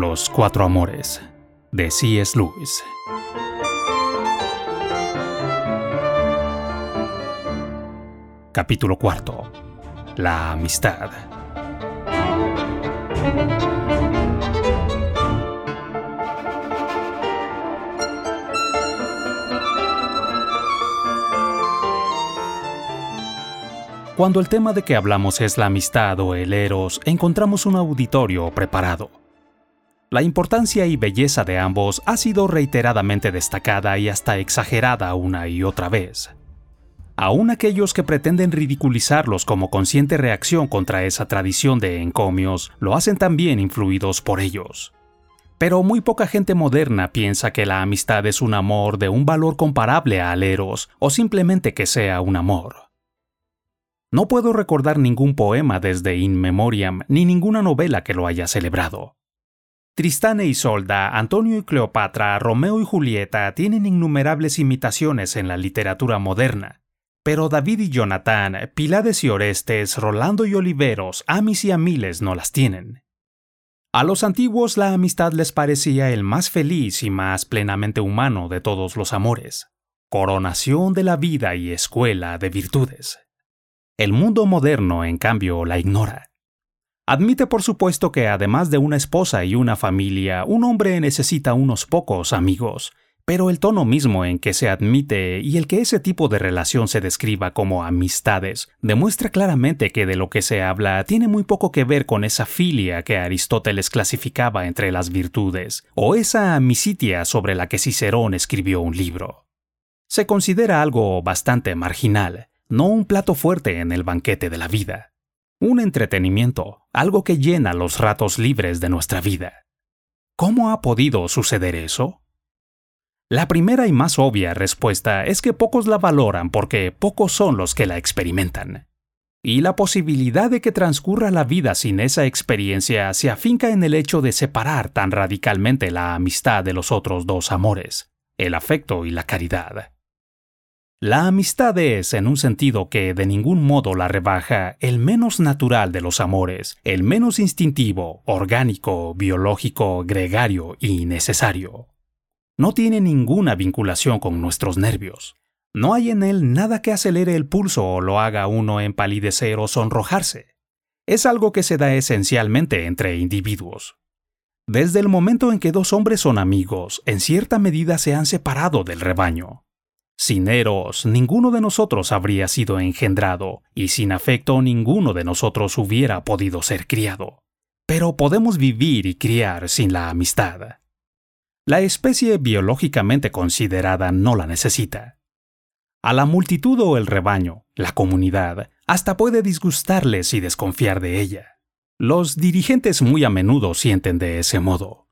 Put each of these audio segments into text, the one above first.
Los Cuatro Amores, de C.S. Lewis. Capítulo cuarto. La amistad. Cuando el tema de que hablamos es la amistad o el eros, encontramos un auditorio preparado. La importancia y belleza de ambos ha sido reiteradamente destacada y hasta exagerada una y otra vez. Aún aquellos que pretenden ridiculizarlos como consciente reacción contra esa tradición de encomios lo hacen también influidos por ellos. Pero muy poca gente moderna piensa que la amistad es un amor de un valor comparable al eros o simplemente que sea un amor. No puedo recordar ningún poema desde In Memoriam ni ninguna novela que lo haya celebrado. Tristán e Isolda, Antonio y Cleopatra, Romeo y Julieta tienen innumerables imitaciones en la literatura moderna. Pero David y Jonathan, Pilades y Orestes, Rolando y Oliveros, Amis y Amiles no las tienen. A los antiguos la amistad les parecía el más feliz y más plenamente humano de todos los amores, coronación de la vida y escuela de virtudes. El mundo moderno, en cambio, la ignora. Admite por supuesto que además de una esposa y una familia, un hombre necesita unos pocos amigos, pero el tono mismo en que se admite y el que ese tipo de relación se describa como amistades demuestra claramente que de lo que se habla tiene muy poco que ver con esa filia que Aristóteles clasificaba entre las virtudes, o esa amicitia sobre la que Cicerón escribió un libro. Se considera algo bastante marginal, no un plato fuerte en el banquete de la vida. Un entretenimiento, algo que llena los ratos libres de nuestra vida. ¿Cómo ha podido suceder eso? La primera y más obvia respuesta es que pocos la valoran porque pocos son los que la experimentan. Y la posibilidad de que transcurra la vida sin esa experiencia se afinca en el hecho de separar tan radicalmente la amistad de los otros dos amores, el afecto y la caridad. La amistad es, en un sentido que de ningún modo la rebaja, el menos natural de los amores, el menos instintivo, orgánico, biológico, gregario y necesario. No tiene ninguna vinculación con nuestros nervios. No hay en él nada que acelere el pulso o lo haga uno empalidecer o sonrojarse. Es algo que se da esencialmente entre individuos. Desde el momento en que dos hombres son amigos, en cierta medida se han separado del rebaño. Sin Eros, ninguno de nosotros habría sido engendrado, y sin afecto ninguno de nosotros hubiera podido ser criado. Pero podemos vivir y criar sin la amistad. La especie biológicamente considerada no la necesita. A la multitud o el rebaño, la comunidad, hasta puede disgustarles y desconfiar de ella. Los dirigentes muy a menudo sienten de ese modo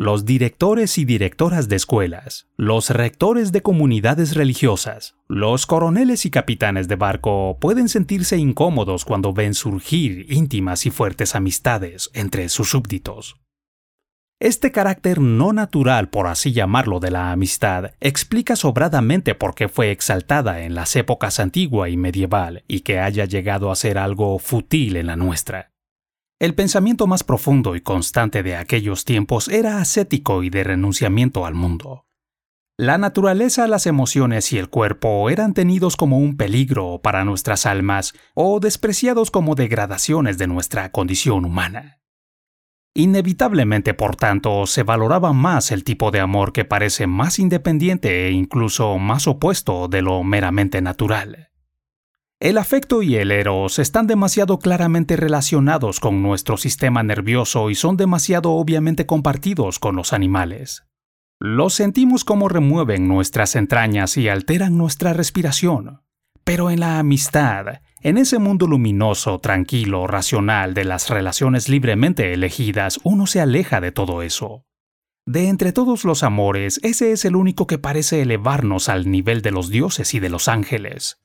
los directores y directoras de escuelas, los rectores de comunidades religiosas, los coroneles y capitanes de barco pueden sentirse incómodos cuando ven surgir íntimas y fuertes amistades entre sus súbditos. Este carácter no natural, por así llamarlo, de la amistad explica sobradamente por qué fue exaltada en las épocas antigua y medieval y que haya llegado a ser algo fútil en la nuestra. El pensamiento más profundo y constante de aquellos tiempos era ascético y de renunciamiento al mundo. La naturaleza, las emociones y el cuerpo eran tenidos como un peligro para nuestras almas o despreciados como degradaciones de nuestra condición humana. Inevitablemente, por tanto, se valoraba más el tipo de amor que parece más independiente e incluso más opuesto de lo meramente natural. El afecto y el eros están demasiado claramente relacionados con nuestro sistema nervioso y son demasiado obviamente compartidos con los animales. Los sentimos como remueven nuestras entrañas y alteran nuestra respiración. Pero en la amistad, en ese mundo luminoso, tranquilo, racional de las relaciones libremente elegidas, uno se aleja de todo eso. De entre todos los amores, ese es el único que parece elevarnos al nivel de los dioses y de los ángeles.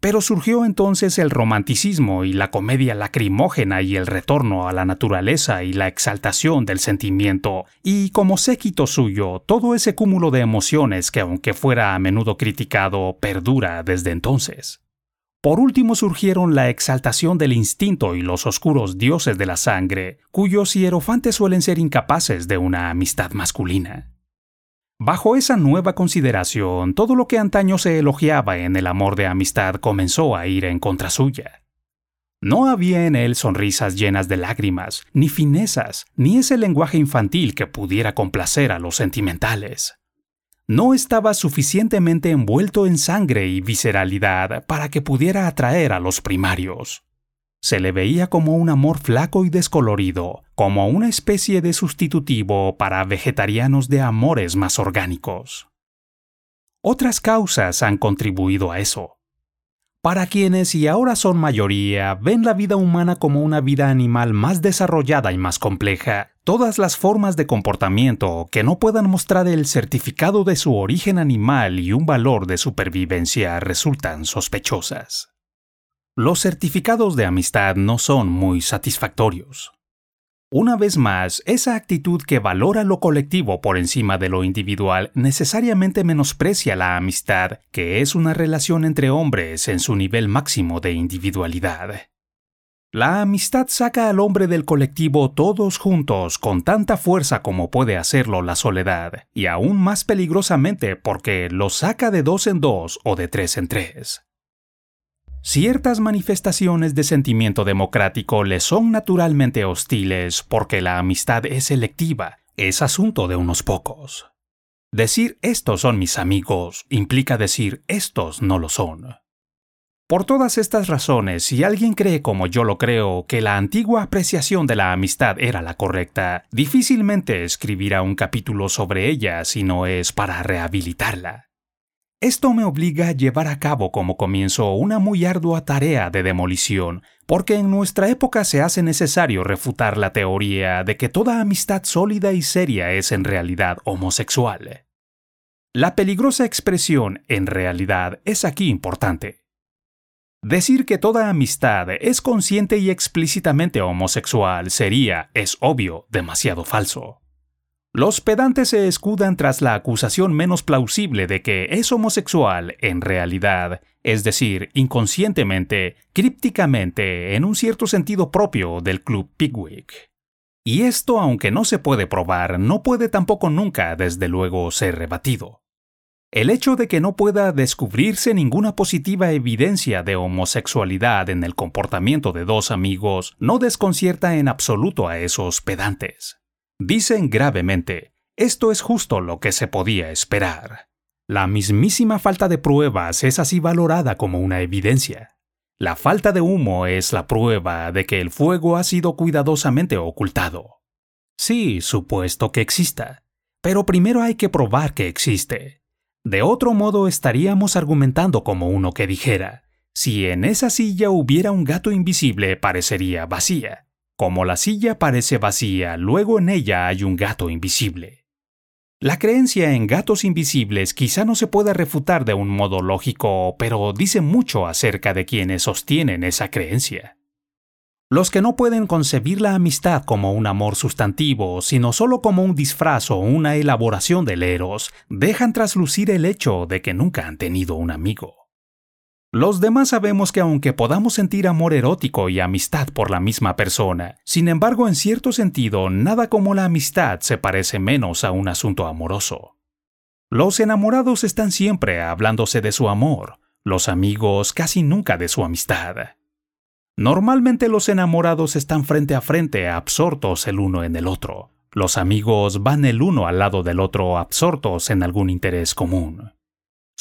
Pero surgió entonces el romanticismo y la comedia lacrimógena y el retorno a la naturaleza y la exaltación del sentimiento, y como séquito suyo, todo ese cúmulo de emociones que aunque fuera a menudo criticado, perdura desde entonces. Por último surgieron la exaltación del instinto y los oscuros dioses de la sangre, cuyos hierofantes suelen ser incapaces de una amistad masculina. Bajo esa nueva consideración, todo lo que antaño se elogiaba en el amor de amistad comenzó a ir en contra suya. No había en él sonrisas llenas de lágrimas, ni finezas, ni ese lenguaje infantil que pudiera complacer a los sentimentales no estaba suficientemente envuelto en sangre y visceralidad para que pudiera atraer a los primarios. Se le veía como un amor flaco y descolorido, como una especie de sustitutivo para vegetarianos de amores más orgánicos. Otras causas han contribuido a eso. Para quienes y ahora son mayoría ven la vida humana como una vida animal más desarrollada y más compleja, todas las formas de comportamiento que no puedan mostrar el certificado de su origen animal y un valor de supervivencia resultan sospechosas. Los certificados de amistad no son muy satisfactorios. Una vez más, esa actitud que valora lo colectivo por encima de lo individual necesariamente menosprecia la amistad, que es una relación entre hombres en su nivel máximo de individualidad. La amistad saca al hombre del colectivo todos juntos con tanta fuerza como puede hacerlo la soledad, y aún más peligrosamente porque lo saca de dos en dos o de tres en tres. Ciertas manifestaciones de sentimiento democrático le son naturalmente hostiles porque la amistad es selectiva, es asunto de unos pocos. Decir estos son mis amigos implica decir estos no lo son. Por todas estas razones, si alguien cree como yo lo creo que la antigua apreciación de la amistad era la correcta, difícilmente escribirá un capítulo sobre ella si no es para rehabilitarla. Esto me obliga a llevar a cabo como comienzo una muy ardua tarea de demolición, porque en nuestra época se hace necesario refutar la teoría de que toda amistad sólida y seria es en realidad homosexual. La peligrosa expresión en realidad es aquí importante. Decir que toda amistad es consciente y explícitamente homosexual sería, es obvio, demasiado falso. Los pedantes se escudan tras la acusación menos plausible de que es homosexual en realidad, es decir, inconscientemente, crípticamente, en un cierto sentido propio del Club Pigwick. Y esto, aunque no se puede probar, no puede tampoco nunca, desde luego, ser rebatido. El hecho de que no pueda descubrirse ninguna positiva evidencia de homosexualidad en el comportamiento de dos amigos no desconcierta en absoluto a esos pedantes. Dicen gravemente, esto es justo lo que se podía esperar. La mismísima falta de pruebas es así valorada como una evidencia. La falta de humo es la prueba de que el fuego ha sido cuidadosamente ocultado. Sí, supuesto que exista, pero primero hay que probar que existe. De otro modo estaríamos argumentando como uno que dijera, si en esa silla hubiera un gato invisible parecería vacía. Como la silla parece vacía, luego en ella hay un gato invisible. La creencia en gatos invisibles quizá no se pueda refutar de un modo lógico, pero dice mucho acerca de quienes sostienen esa creencia. Los que no pueden concebir la amistad como un amor sustantivo, sino solo como un disfraz o una elaboración del eros, dejan traslucir el hecho de que nunca han tenido un amigo. Los demás sabemos que aunque podamos sentir amor erótico y amistad por la misma persona, sin embargo en cierto sentido nada como la amistad se parece menos a un asunto amoroso. Los enamorados están siempre hablándose de su amor, los amigos casi nunca de su amistad. Normalmente los enamorados están frente a frente absortos el uno en el otro. Los amigos van el uno al lado del otro absortos en algún interés común.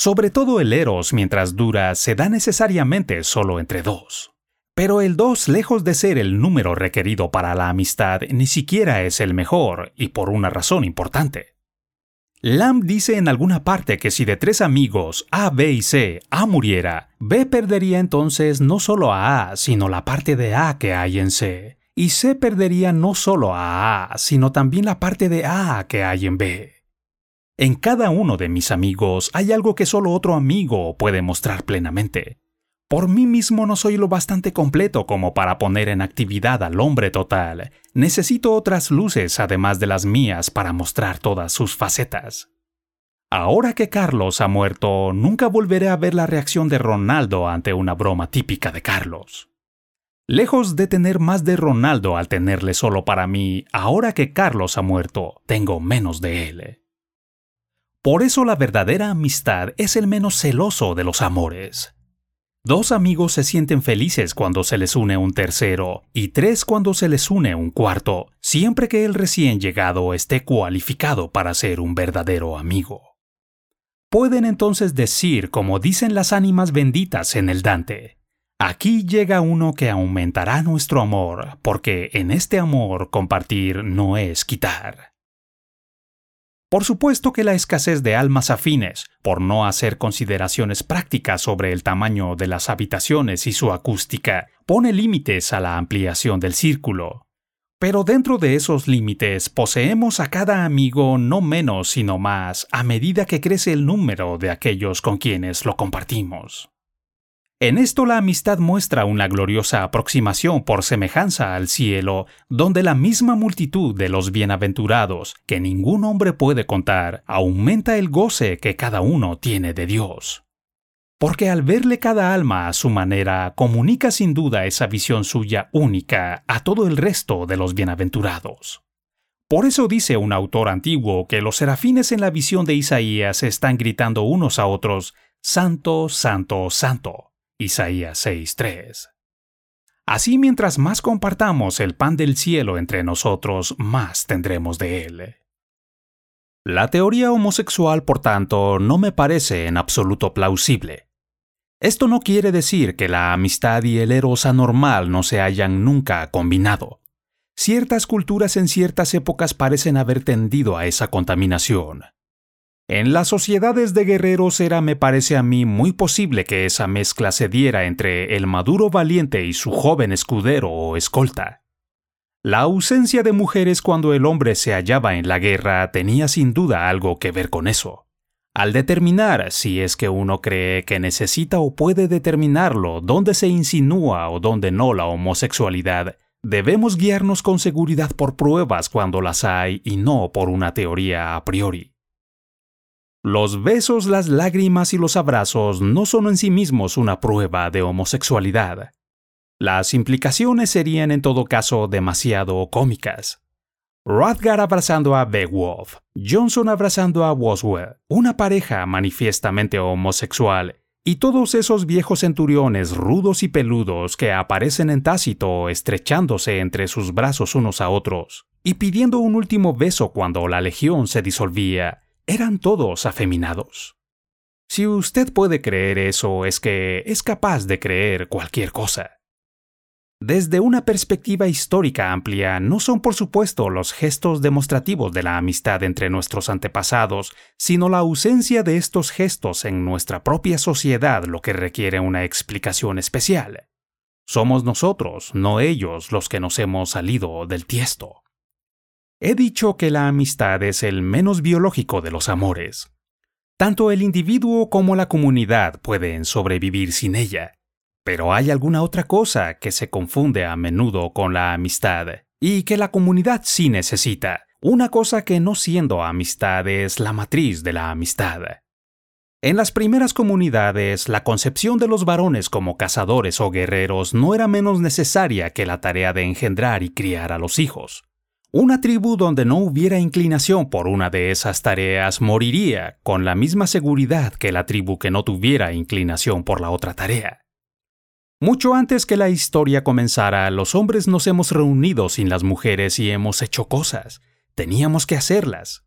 Sobre todo el eros mientras dura se da necesariamente solo entre dos. Pero el dos, lejos de ser el número requerido para la amistad, ni siquiera es el mejor, y por una razón importante. Lamb dice en alguna parte que si de tres amigos, A, B y C, A muriera, B perdería entonces no solo a A, sino la parte de A que hay en C, y C perdería no solo a A, sino también la parte de A que hay en B. En cada uno de mis amigos hay algo que solo otro amigo puede mostrar plenamente. Por mí mismo no soy lo bastante completo como para poner en actividad al hombre total. Necesito otras luces además de las mías para mostrar todas sus facetas. Ahora que Carlos ha muerto, nunca volveré a ver la reacción de Ronaldo ante una broma típica de Carlos. Lejos de tener más de Ronaldo al tenerle solo para mí, ahora que Carlos ha muerto, tengo menos de él. Por eso la verdadera amistad es el menos celoso de los amores. Dos amigos se sienten felices cuando se les une un tercero y tres cuando se les une un cuarto, siempre que el recién llegado esté cualificado para ser un verdadero amigo. Pueden entonces decir, como dicen las ánimas benditas en el Dante, aquí llega uno que aumentará nuestro amor, porque en este amor compartir no es quitar. Por supuesto que la escasez de almas afines, por no hacer consideraciones prácticas sobre el tamaño de las habitaciones y su acústica, pone límites a la ampliación del círculo. Pero dentro de esos límites poseemos a cada amigo no menos sino más a medida que crece el número de aquellos con quienes lo compartimos. En esto la amistad muestra una gloriosa aproximación por semejanza al cielo, donde la misma multitud de los bienaventurados, que ningún hombre puede contar, aumenta el goce que cada uno tiene de Dios porque al verle cada alma a su manera, comunica sin duda esa visión suya única a todo el resto de los bienaventurados. Por eso dice un autor antiguo que los serafines en la visión de Isaías están gritando unos a otros, Santo, Santo, Santo. Isaías 6.3. Así mientras más compartamos el pan del cielo entre nosotros, más tendremos de él. La teoría homosexual, por tanto, no me parece en absoluto plausible. Esto no quiere decir que la amistad y el eros anormal no se hayan nunca combinado. Ciertas culturas en ciertas épocas parecen haber tendido a esa contaminación. En las sociedades de guerreros era, me parece a mí, muy posible que esa mezcla se diera entre el maduro valiente y su joven escudero o escolta. La ausencia de mujeres cuando el hombre se hallaba en la guerra tenía sin duda algo que ver con eso. Al determinar si es que uno cree que necesita o puede determinarlo dónde se insinúa o dónde no la homosexualidad, debemos guiarnos con seguridad por pruebas cuando las hay y no por una teoría a priori. Los besos, las lágrimas y los abrazos no son en sí mismos una prueba de homosexualidad. Las implicaciones serían en todo caso demasiado cómicas. Rothgar abrazando a Beowulf, Johnson abrazando a Boswell, una pareja manifiestamente homosexual, y todos esos viejos centuriones rudos y peludos que aparecen en Tácito estrechándose entre sus brazos unos a otros, y pidiendo un último beso cuando la legión se disolvía, eran todos afeminados. Si usted puede creer eso, es que es capaz de creer cualquier cosa. Desde una perspectiva histórica amplia, no son por supuesto los gestos demostrativos de la amistad entre nuestros antepasados, sino la ausencia de estos gestos en nuestra propia sociedad lo que requiere una explicación especial. Somos nosotros, no ellos, los que nos hemos salido del tiesto. He dicho que la amistad es el menos biológico de los amores. Tanto el individuo como la comunidad pueden sobrevivir sin ella pero hay alguna otra cosa que se confunde a menudo con la amistad y que la comunidad sí necesita. Una cosa que no siendo amistad es la matriz de la amistad. En las primeras comunidades, la concepción de los varones como cazadores o guerreros no era menos necesaria que la tarea de engendrar y criar a los hijos. Una tribu donde no hubiera inclinación por una de esas tareas moriría con la misma seguridad que la tribu que no tuviera inclinación por la otra tarea. Mucho antes que la historia comenzara, los hombres nos hemos reunido sin las mujeres y hemos hecho cosas. Teníamos que hacerlas.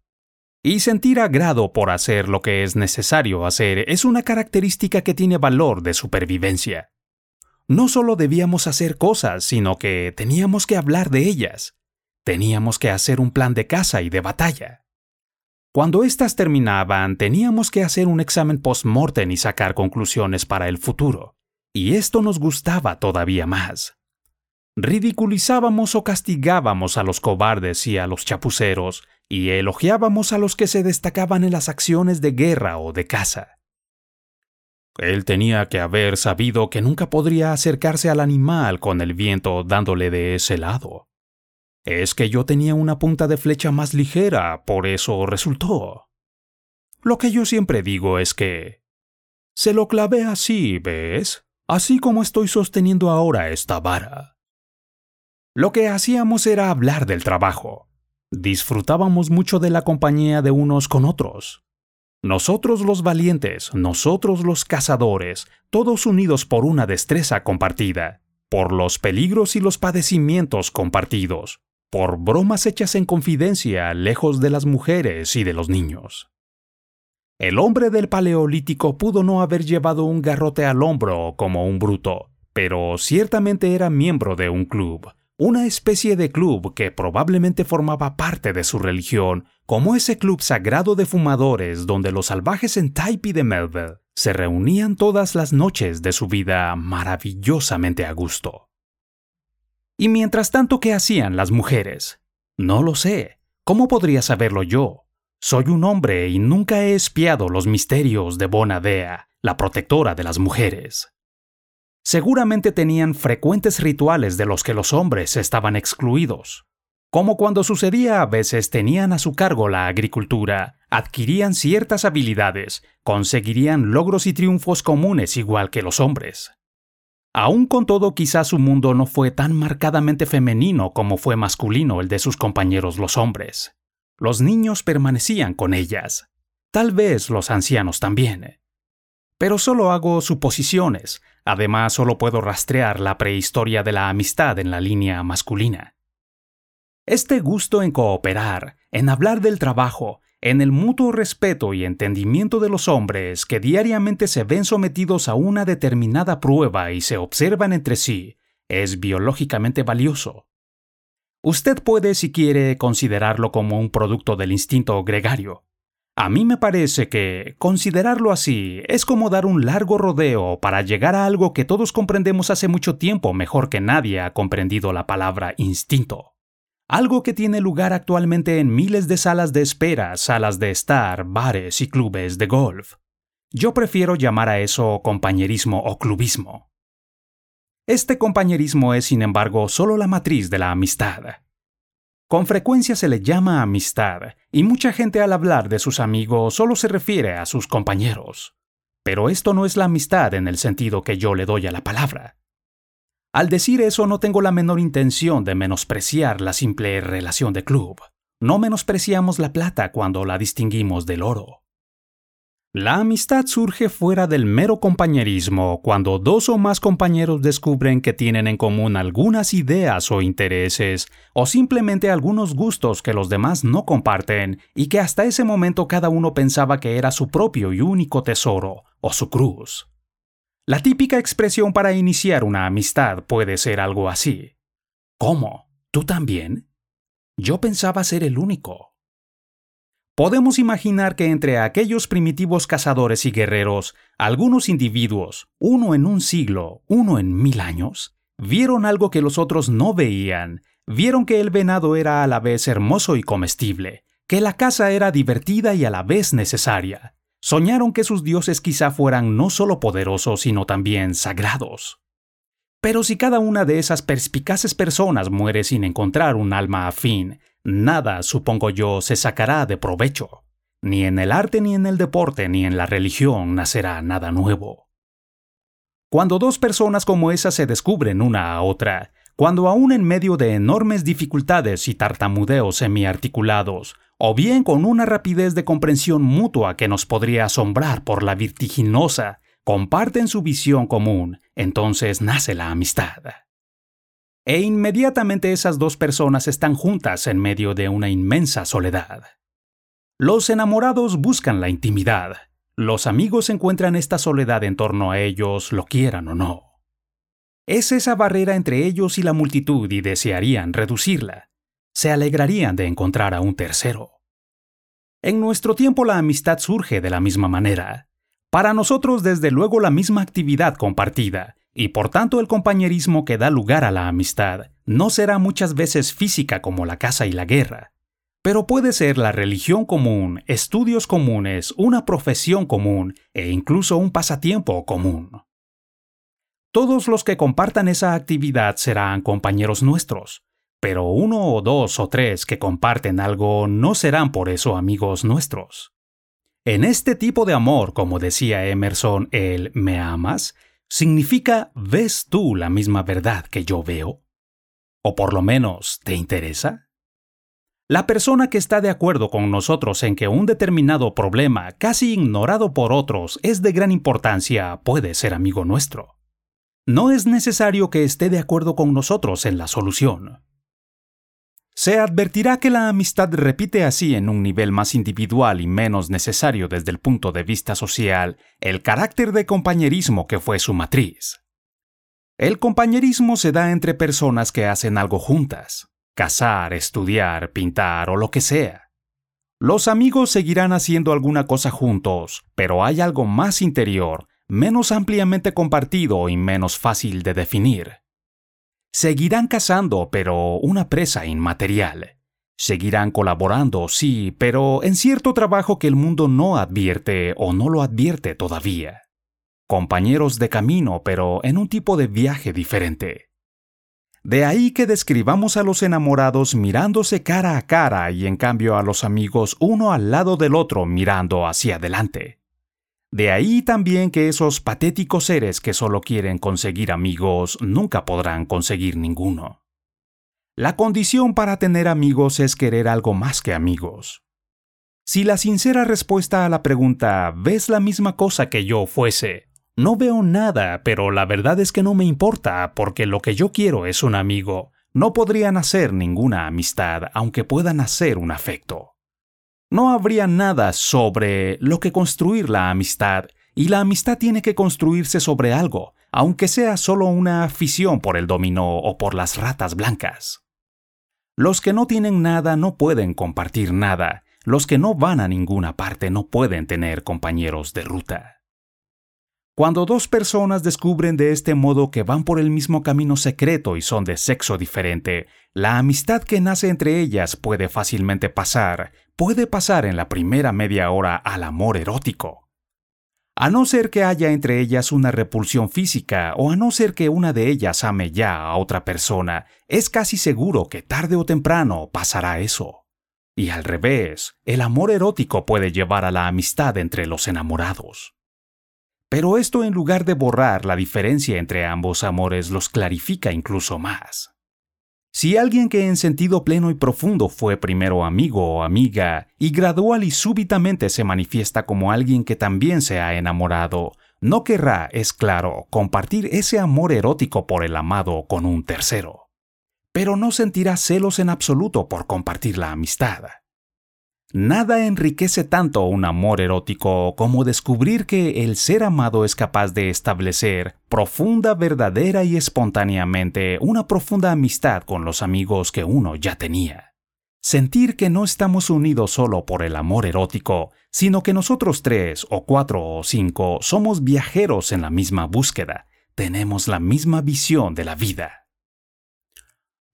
Y sentir agrado por hacer lo que es necesario hacer es una característica que tiene valor de supervivencia. No solo debíamos hacer cosas, sino que teníamos que hablar de ellas. Teníamos que hacer un plan de caza y de batalla. Cuando éstas terminaban, teníamos que hacer un examen post-mortem y sacar conclusiones para el futuro. Y esto nos gustaba todavía más. Ridiculizábamos o castigábamos a los cobardes y a los chapuceros, y elogiábamos a los que se destacaban en las acciones de guerra o de caza. Él tenía que haber sabido que nunca podría acercarse al animal con el viento dándole de ese lado. Es que yo tenía una punta de flecha más ligera, por eso resultó. Lo que yo siempre digo es que... Se lo clavé así, ¿ves? Así como estoy sosteniendo ahora esta vara. Lo que hacíamos era hablar del trabajo. Disfrutábamos mucho de la compañía de unos con otros. Nosotros los valientes, nosotros los cazadores, todos unidos por una destreza compartida, por los peligros y los padecimientos compartidos, por bromas hechas en confidencia lejos de las mujeres y de los niños. El hombre del Paleolítico pudo no haber llevado un garrote al hombro como un bruto, pero ciertamente era miembro de un club, una especie de club que probablemente formaba parte de su religión, como ese club sagrado de fumadores donde los salvajes en Taipi de Melville se reunían todas las noches de su vida maravillosamente a gusto. Y mientras tanto, ¿qué hacían las mujeres? No lo sé. ¿Cómo podría saberlo yo? Soy un hombre y nunca he espiado los misterios de Bonadea, la protectora de las mujeres. Seguramente tenían frecuentes rituales de los que los hombres estaban excluidos. Como cuando sucedía a veces tenían a su cargo la agricultura, adquirían ciertas habilidades, conseguirían logros y triunfos comunes igual que los hombres. Aún con todo, quizás su mundo no fue tan marcadamente femenino como fue masculino el de sus compañeros los hombres. Los niños permanecían con ellas. Tal vez los ancianos también. Pero solo hago suposiciones, Además, solo puedo rastrear la prehistoria de la amistad en la línea masculina. Este gusto en cooperar, en hablar del trabajo, en el mutuo respeto y entendimiento de los hombres que diariamente se ven sometidos a una determinada prueba y se observan entre sí, es biológicamente valioso. Usted puede, si quiere, considerarlo como un producto del instinto gregario, a mí me parece que considerarlo así es como dar un largo rodeo para llegar a algo que todos comprendemos hace mucho tiempo mejor que nadie ha comprendido la palabra instinto. Algo que tiene lugar actualmente en miles de salas de espera, salas de estar, bares y clubes de golf. Yo prefiero llamar a eso compañerismo o clubismo. Este compañerismo es, sin embargo, solo la matriz de la amistad. Con frecuencia se le llama amistad, y mucha gente al hablar de sus amigos solo se refiere a sus compañeros. Pero esto no es la amistad en el sentido que yo le doy a la palabra. Al decir eso no tengo la menor intención de menospreciar la simple relación de club. No menospreciamos la plata cuando la distinguimos del oro. La amistad surge fuera del mero compañerismo cuando dos o más compañeros descubren que tienen en común algunas ideas o intereses, o simplemente algunos gustos que los demás no comparten y que hasta ese momento cada uno pensaba que era su propio y único tesoro, o su cruz. La típica expresión para iniciar una amistad puede ser algo así. ¿Cómo? ¿Tú también? Yo pensaba ser el único. Podemos imaginar que entre aquellos primitivos cazadores y guerreros, algunos individuos, uno en un siglo, uno en mil años, vieron algo que los otros no veían, vieron que el venado era a la vez hermoso y comestible, que la caza era divertida y a la vez necesaria. Soñaron que sus dioses quizá fueran no solo poderosos, sino también sagrados. Pero si cada una de esas perspicaces personas muere sin encontrar un alma afín, nada, supongo yo, se sacará de provecho. Ni en el arte, ni en el deporte, ni en la religión nacerá nada nuevo. Cuando dos personas como esas se descubren una a otra, cuando aún en medio de enormes dificultades y tartamudeos semiarticulados, o bien con una rapidez de comprensión mutua que nos podría asombrar por la vertiginosa, comparten su visión común, entonces nace la amistad. E inmediatamente esas dos personas están juntas en medio de una inmensa soledad. Los enamorados buscan la intimidad. Los amigos encuentran esta soledad en torno a ellos, lo quieran o no. Es esa barrera entre ellos y la multitud y desearían reducirla. Se alegrarían de encontrar a un tercero. En nuestro tiempo la amistad surge de la misma manera. Para nosotros desde luego la misma actividad compartida, y por tanto el compañerismo que da lugar a la amistad no será muchas veces física como la caza y la guerra, pero puede ser la religión común, estudios comunes, una profesión común e incluso un pasatiempo común. Todos los que compartan esa actividad serán compañeros nuestros, pero uno o dos o tres que comparten algo no serán por eso amigos nuestros. En este tipo de amor, como decía Emerson, el me amas, significa ¿ves tú la misma verdad que yo veo? ¿O por lo menos te interesa? La persona que está de acuerdo con nosotros en que un determinado problema, casi ignorado por otros, es de gran importancia, puede ser amigo nuestro. No es necesario que esté de acuerdo con nosotros en la solución. Se advertirá que la amistad repite así en un nivel más individual y menos necesario desde el punto de vista social el carácter de compañerismo que fue su matriz. El compañerismo se da entre personas que hacen algo juntas, cazar, estudiar, pintar o lo que sea. Los amigos seguirán haciendo alguna cosa juntos, pero hay algo más interior, menos ampliamente compartido y menos fácil de definir. Seguirán cazando, pero una presa inmaterial. Seguirán colaborando, sí, pero en cierto trabajo que el mundo no advierte o no lo advierte todavía. Compañeros de camino, pero en un tipo de viaje diferente. De ahí que describamos a los enamorados mirándose cara a cara y en cambio a los amigos uno al lado del otro mirando hacia adelante. De ahí también que esos patéticos seres que solo quieren conseguir amigos nunca podrán conseguir ninguno. La condición para tener amigos es querer algo más que amigos. Si la sincera respuesta a la pregunta ¿ves la misma cosa que yo fuese? No veo nada, pero la verdad es que no me importa, porque lo que yo quiero es un amigo. No podrían hacer ninguna amistad, aunque puedan hacer un afecto. No habría nada sobre lo que construir la amistad, y la amistad tiene que construirse sobre algo, aunque sea solo una afición por el dominó o por las ratas blancas. Los que no tienen nada no pueden compartir nada, los que no van a ninguna parte no pueden tener compañeros de ruta. Cuando dos personas descubren de este modo que van por el mismo camino secreto y son de sexo diferente, la amistad que nace entre ellas puede fácilmente pasar, puede pasar en la primera media hora al amor erótico. A no ser que haya entre ellas una repulsión física o a no ser que una de ellas ame ya a otra persona, es casi seguro que tarde o temprano pasará eso. Y al revés, el amor erótico puede llevar a la amistad entre los enamorados. Pero esto en lugar de borrar la diferencia entre ambos amores los clarifica incluso más. Si alguien que en sentido pleno y profundo fue primero amigo o amiga y gradual y súbitamente se manifiesta como alguien que también se ha enamorado, no querrá, es claro, compartir ese amor erótico por el amado con un tercero. Pero no sentirá celos en absoluto por compartir la amistad. Nada enriquece tanto un amor erótico como descubrir que el ser amado es capaz de establecer profunda, verdadera y espontáneamente una profunda amistad con los amigos que uno ya tenía. Sentir que no estamos unidos solo por el amor erótico, sino que nosotros tres o cuatro o cinco somos viajeros en la misma búsqueda, tenemos la misma visión de la vida.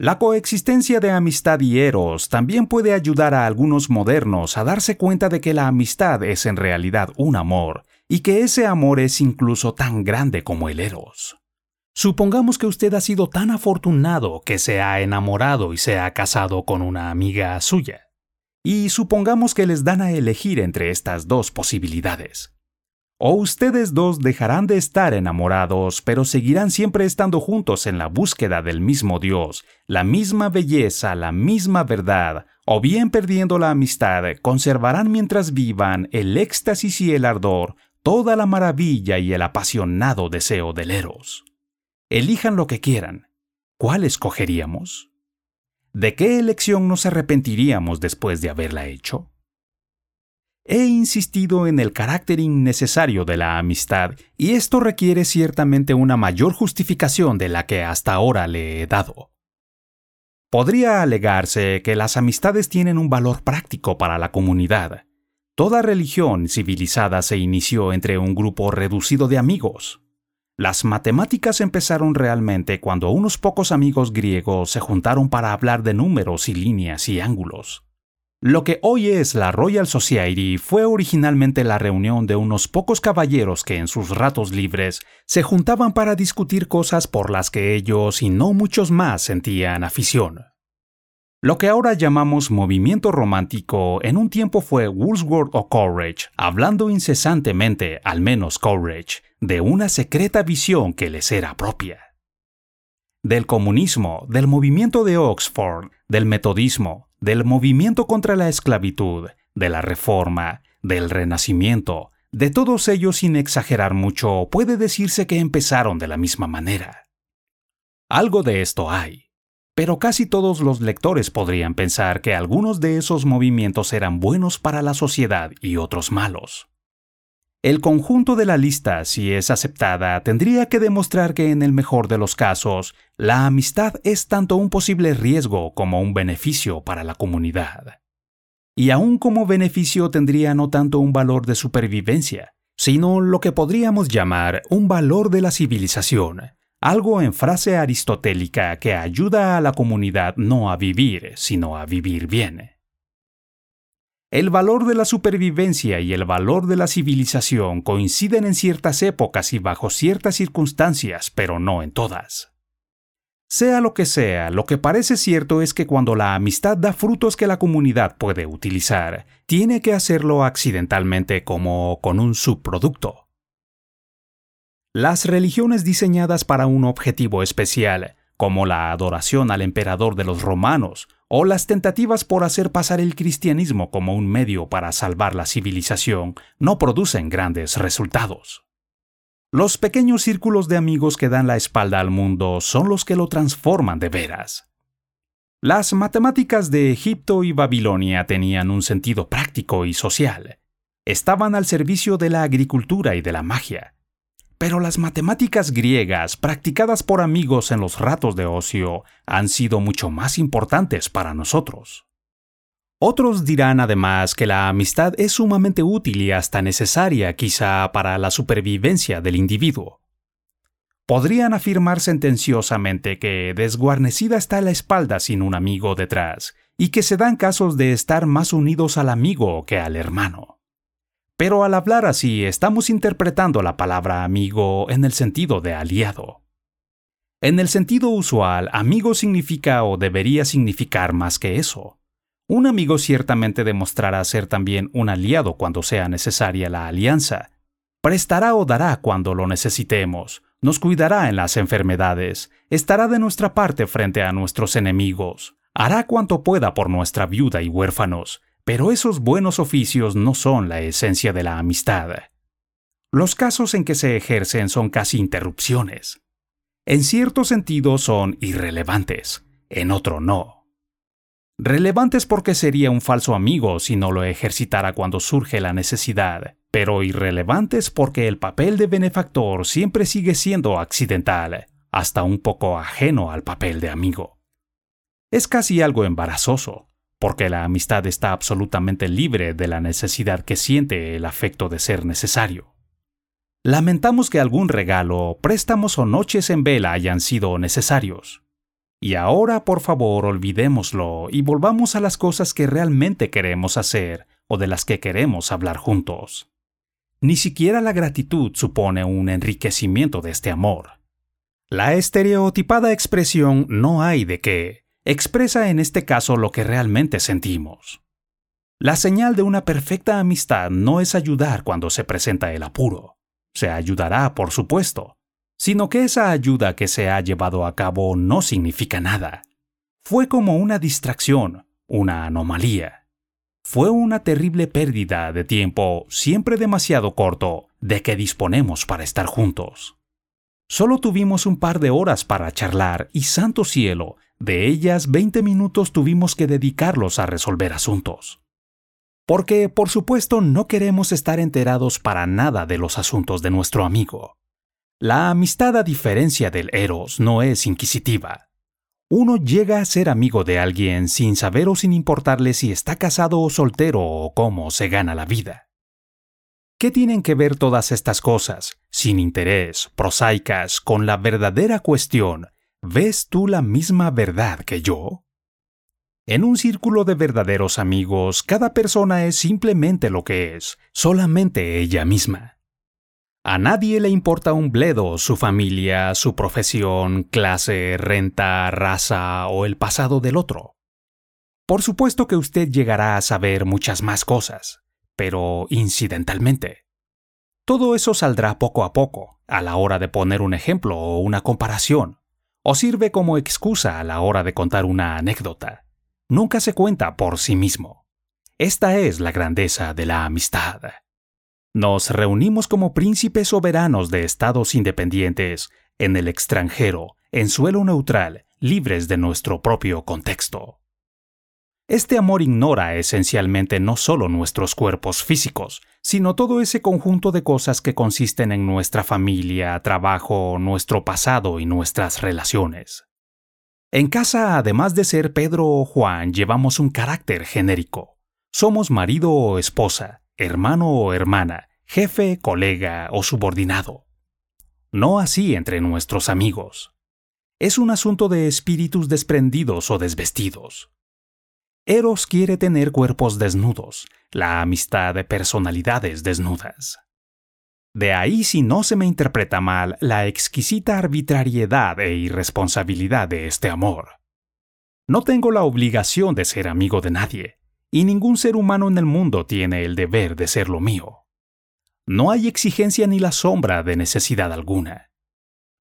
La coexistencia de amistad y eros también puede ayudar a algunos modernos a darse cuenta de que la amistad es en realidad un amor y que ese amor es incluso tan grande como el eros. Supongamos que usted ha sido tan afortunado que se ha enamorado y se ha casado con una amiga suya. Y supongamos que les dan a elegir entre estas dos posibilidades. O ustedes dos dejarán de estar enamorados, pero seguirán siempre estando juntos en la búsqueda del mismo Dios, la misma belleza, la misma verdad, o bien perdiendo la amistad, conservarán mientras vivan el éxtasis y el ardor, toda la maravilla y el apasionado deseo del Eros. Elijan lo que quieran. ¿Cuál escogeríamos? ¿De qué elección nos arrepentiríamos después de haberla hecho? He insistido en el carácter innecesario de la amistad y esto requiere ciertamente una mayor justificación de la que hasta ahora le he dado. Podría alegarse que las amistades tienen un valor práctico para la comunidad. Toda religión civilizada se inició entre un grupo reducido de amigos. Las matemáticas empezaron realmente cuando unos pocos amigos griegos se juntaron para hablar de números y líneas y ángulos. Lo que hoy es la Royal Society fue originalmente la reunión de unos pocos caballeros que en sus ratos libres se juntaban para discutir cosas por las que ellos y no muchos más sentían afición. Lo que ahora llamamos movimiento romántico en un tiempo fue Woolsworth o Coleridge, hablando incesantemente, al menos Coleridge, de una secreta visión que les era propia. Del comunismo, del movimiento de Oxford, del metodismo, del movimiento contra la esclavitud, de la reforma, del renacimiento, de todos ellos sin exagerar mucho, puede decirse que empezaron de la misma manera. Algo de esto hay pero casi todos los lectores podrían pensar que algunos de esos movimientos eran buenos para la sociedad y otros malos. El conjunto de la lista, si es aceptada, tendría que demostrar que en el mejor de los casos, la amistad es tanto un posible riesgo como un beneficio para la comunidad. Y aún como beneficio tendría no tanto un valor de supervivencia, sino lo que podríamos llamar un valor de la civilización, algo en frase aristotélica que ayuda a la comunidad no a vivir, sino a vivir bien. El valor de la supervivencia y el valor de la civilización coinciden en ciertas épocas y bajo ciertas circunstancias, pero no en todas. Sea lo que sea, lo que parece cierto es que cuando la amistad da frutos que la comunidad puede utilizar, tiene que hacerlo accidentalmente como con un subproducto. Las religiones diseñadas para un objetivo especial, como la adoración al emperador de los romanos, o las tentativas por hacer pasar el cristianismo como un medio para salvar la civilización, no producen grandes resultados. Los pequeños círculos de amigos que dan la espalda al mundo son los que lo transforman de veras. Las matemáticas de Egipto y Babilonia tenían un sentido práctico y social. Estaban al servicio de la agricultura y de la magia pero las matemáticas griegas, practicadas por amigos en los ratos de ocio, han sido mucho más importantes para nosotros. Otros dirán además que la amistad es sumamente útil y hasta necesaria quizá para la supervivencia del individuo. Podrían afirmar sentenciosamente que desguarnecida está la espalda sin un amigo detrás, y que se dan casos de estar más unidos al amigo que al hermano. Pero al hablar así estamos interpretando la palabra amigo en el sentido de aliado. En el sentido usual, amigo significa o debería significar más que eso. Un amigo ciertamente demostrará ser también un aliado cuando sea necesaria la alianza. Prestará o dará cuando lo necesitemos, nos cuidará en las enfermedades, estará de nuestra parte frente a nuestros enemigos, hará cuanto pueda por nuestra viuda y huérfanos, pero esos buenos oficios no son la esencia de la amistad. Los casos en que se ejercen son casi interrupciones. En cierto sentido son irrelevantes, en otro no. Relevantes porque sería un falso amigo si no lo ejercitara cuando surge la necesidad, pero irrelevantes porque el papel de benefactor siempre sigue siendo accidental, hasta un poco ajeno al papel de amigo. Es casi algo embarazoso, porque la amistad está absolutamente libre de la necesidad que siente el afecto de ser necesario. Lamentamos que algún regalo, préstamos o noches en vela hayan sido necesarios. Y ahora, por favor, olvidémoslo y volvamos a las cosas que realmente queremos hacer o de las que queremos hablar juntos. Ni siquiera la gratitud supone un enriquecimiento de este amor. La estereotipada expresión no hay de qué expresa en este caso lo que realmente sentimos. La señal de una perfecta amistad no es ayudar cuando se presenta el apuro. Se ayudará, por supuesto, sino que esa ayuda que se ha llevado a cabo no significa nada. Fue como una distracción, una anomalía. Fue una terrible pérdida de tiempo, siempre demasiado corto, de que disponemos para estar juntos. Solo tuvimos un par de horas para charlar y santo cielo, de ellas 20 minutos tuvimos que dedicarlos a resolver asuntos. Porque, por supuesto, no queremos estar enterados para nada de los asuntos de nuestro amigo. La amistad, a diferencia del eros, no es inquisitiva. Uno llega a ser amigo de alguien sin saber o sin importarle si está casado o soltero o cómo se gana la vida. ¿Qué tienen que ver todas estas cosas, sin interés, prosaicas, con la verdadera cuestión ¿Ves tú la misma verdad que yo? En un círculo de verdaderos amigos, cada persona es simplemente lo que es, solamente ella misma. A nadie le importa un bledo su familia, su profesión, clase, renta, raza o el pasado del otro. Por supuesto que usted llegará a saber muchas más cosas, pero incidentalmente. Todo eso saldrá poco a poco, a la hora de poner un ejemplo o una comparación, o sirve como excusa a la hora de contar una anécdota. Nunca se cuenta por sí mismo. Esta es la grandeza de la amistad. Nos reunimos como príncipes soberanos de estados independientes, en el extranjero, en suelo neutral, libres de nuestro propio contexto. Este amor ignora esencialmente no solo nuestros cuerpos físicos, sino todo ese conjunto de cosas que consisten en nuestra familia, trabajo, nuestro pasado y nuestras relaciones. En casa, además de ser Pedro o Juan, llevamos un carácter genérico. Somos marido o esposa, hermano o hermana, jefe, colega o subordinado. No así entre nuestros amigos. Es un asunto de espíritus desprendidos o desvestidos. Eros quiere tener cuerpos desnudos, la amistad de personalidades desnudas. De ahí, si no se me interpreta mal, la exquisita arbitrariedad e irresponsabilidad de este amor. No tengo la obligación de ser amigo de nadie, y ningún ser humano en el mundo tiene el deber de ser lo mío. No hay exigencia ni la sombra de necesidad alguna.